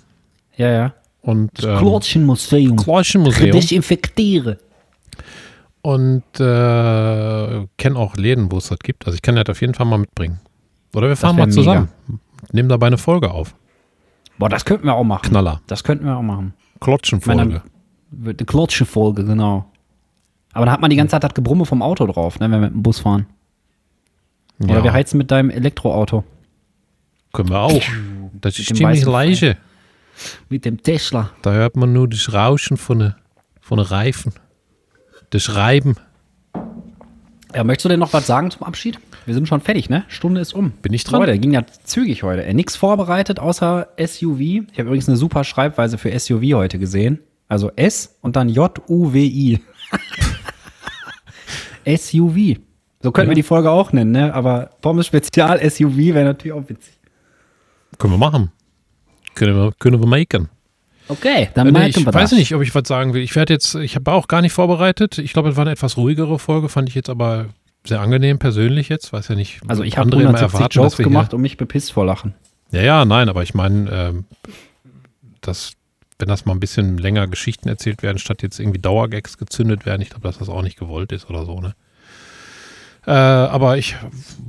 ja, ja. Und ähm, Klotschenmuseum. Klotschenmuseum. Desinfektiere. Und äh, kenne auch Läden, wo es das gibt. Also ich kann das auf jeden Fall mal mitbringen. Oder wir fahren mal zusammen. Nehmen dabei eine Folge auf. Boah, das könnten wir auch machen. Knaller. Das könnten wir auch machen. Klotschenfolge. Eine Klotschenfolge, genau. Aber da hat man die ganze Zeit das Gebrumme vom Auto drauf, ne, wenn wir mit dem Bus fahren. Oder Ja. wir heizen mit deinem Elektroauto. Können wir auch. Das ist ziemlich leise. Mit dem Tesla. Da hört man nur das Rauschen von den von Reifen. Das Reiben. Ja, möchtest du denn noch was sagen zum Abschied? Wir sind schon fertig, ne? Stunde ist um. Bin ich dran? Leute, ging ja zügig heute. Äh, nix vorbereitet außer SUV. Ich habe übrigens eine super Schreibweise für SUV heute gesehen. Also S und dann J-U-W-I. SUV. So könnten Ja. wir die Folge auch nennen, ne? Aber Pommes Spezial SUV wäre natürlich auch witzig. Können wir machen. Können wir, können wir machen. Okay, dann Äh, ich wir weiß das. nicht, ob ich was sagen will. Ich werde jetzt, ich habe auch gar nicht vorbereitet. Ich glaube, es war eine etwas ruhigere Folge, fand ich jetzt aber sehr angenehm persönlich jetzt. Weiß ja nicht, Also ich habe andere immer 170 erwarten, Jokes gemacht und mich bepisst vor Lachen. Ja, ja, nein, aber ich meine, ähm, dass, wenn das mal ein bisschen länger Geschichten erzählt werden, statt jetzt irgendwie Dauergags gezündet werden, ich glaube, dass das auch nicht gewollt ist oder so, ne? Äh, aber ich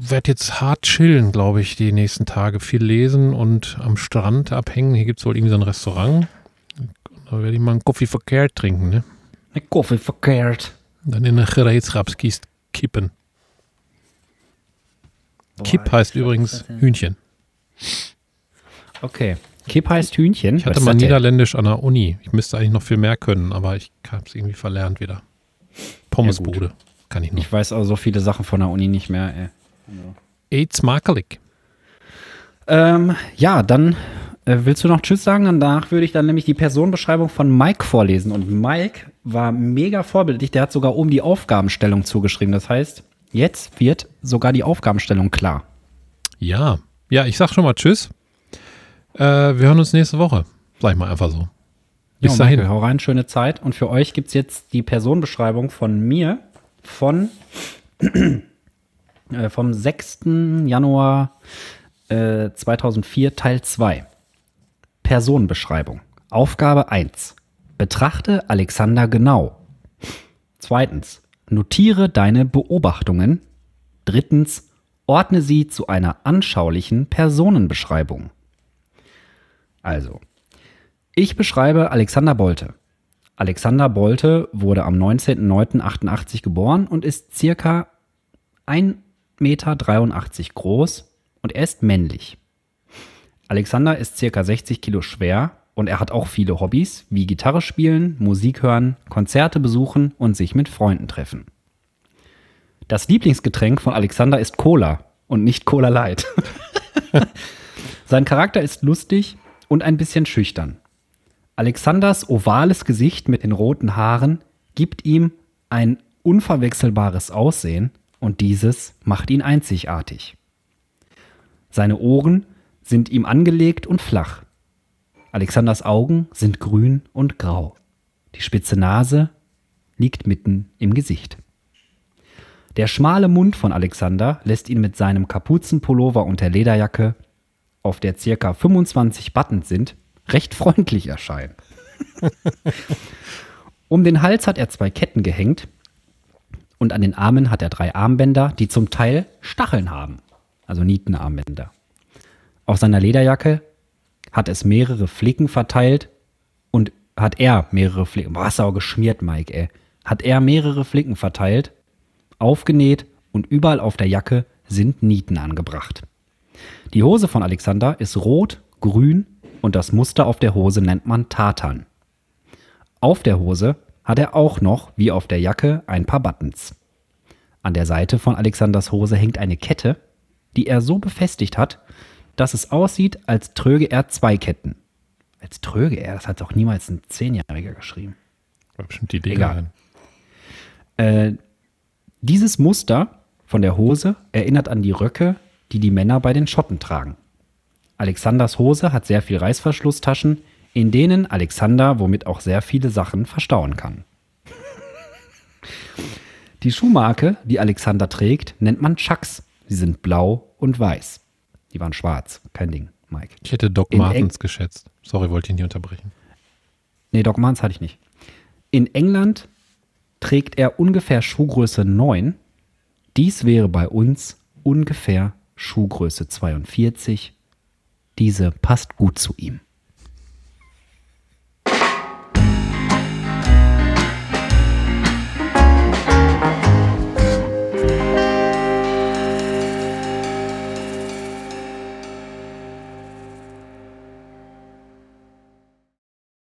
werde jetzt hart chillen, glaube ich, die nächsten Tage. Viel lesen und am Strand abhängen. Hier gibt es wohl irgendwie so ein Restaurant. Da werde ich mal einen Kaffee verkehrt trinken, ne? Ein Kaffee verkehrt. Dann in eine Gereedschapskist kippen. Kipp heißt übrigens Hühnchen. Okay. Kipp heißt Hühnchen. Ich hatte mal? Niederländisch an der Uni. Ich müsste eigentlich noch viel mehr können, aber ich habe es irgendwie verlernt wieder. Pommesbude kann ich noch. Ich weiß auch so viele Sachen von der Uni nicht mehr. Ey. Aids makelig. Ähm, ja, dann willst du noch Tschüss sagen? Danach würde ich dann nämlich die Personenbeschreibung von Mike vorlesen. Und Mike war mega vorbildlich. Der hat sogar oben die Aufgabenstellung zugeschrieben. Das heißt, jetzt wird sogar die Aufgabenstellung klar. Ja. Ja, ich sag schon mal Tschüss. Äh, wir hören uns nächste Woche. Sag ich mal einfach so. Bis Jo, dahin. Michael, hau rein, schöne Zeit. Und für euch gibt es jetzt die Personenbeschreibung von mir von äh, vom 6. Januar äh, 2004, Teil 2. Personenbeschreibung. Aufgabe 1. Betrachte Alexander genau. Zweitens. Notiere deine Beobachtungen. Drittens. Ordne sie zu einer anschaulichen Personenbeschreibung. Also, ich beschreibe Alexander Bolte. Alexander Bolte wurde am 19.09.88 geboren und ist circa 1,83 Meter groß und er ist männlich. Alexander ist circa 60 Kilo schwer und er hat auch viele Hobbys wie Gitarre spielen, Musik hören, Konzerte besuchen und sich mit Freunden treffen. Das Lieblingsgetränk von Alexander ist Cola und nicht Cola Light. Sein Charakter ist lustig und ein bisschen schüchtern. Alexanders ovales Gesicht mit den roten Haaren gibt ihm ein unverwechselbares Aussehen und dieses macht ihn einzigartig. Seine Ohren sind ihm angelegt und flach. Alexanders Augen sind grün und grau. Die spitze Nase liegt mitten im Gesicht. Der schmale Mund von Alexander lässt ihn mit seinem Kapuzenpullover und der Lederjacke, auf der circa 25 Buttons sind, recht freundlich erscheinen. um den Hals hat er zwei Ketten gehängt und an den Armen hat er drei Armbänder, die zum Teil Stacheln haben, also Nietenarmbänder. Auf seiner Lederjacke hat es mehrere Flicken verteilt und hat er mehrere Flicken, boah, auch geschmiert, Mike, ey, hat er mehrere Flicken verteilt, aufgenäht und überall auf der Jacke sind Nieten angebracht. Die Hose von Alexander ist rot, grün und das Muster auf der Hose nennt man Tartan. Auf der Hose hat er auch noch, wie auf der Jacke, ein paar Buttons. An der Seite von Alexanders Hose hängt eine Kette, die er so befestigt hat, dass es aussieht, als tröge er zwei Ketten. Als tröge er, das hat doch niemals ein Zehnjähriger geschrieben. War bestimmt die Idee. Egal. Äh, dieses Muster von der Hose erinnert an die Röcke, die die Männer bei den Schotten tragen. Alexanders Hose hat sehr viel Reißverschlusstaschen, in denen Alexander womit auch sehr viele Sachen verstauen kann. Die Schuhmarke, die Alexander trägt, nennt man Chucks. Sie sind blau und weiß. Die waren schwarz. Kein Ding, Mike. Ich hätte Doc In Martens geschätzt. Sorry, wollte ich nicht unterbrechen. Nee, Doc Martens hatte ich nicht. In England trägt er ungefähr Schuhgröße 9. Dies wäre bei uns ungefähr Schuhgröße 42. Diese passt gut zu ihm.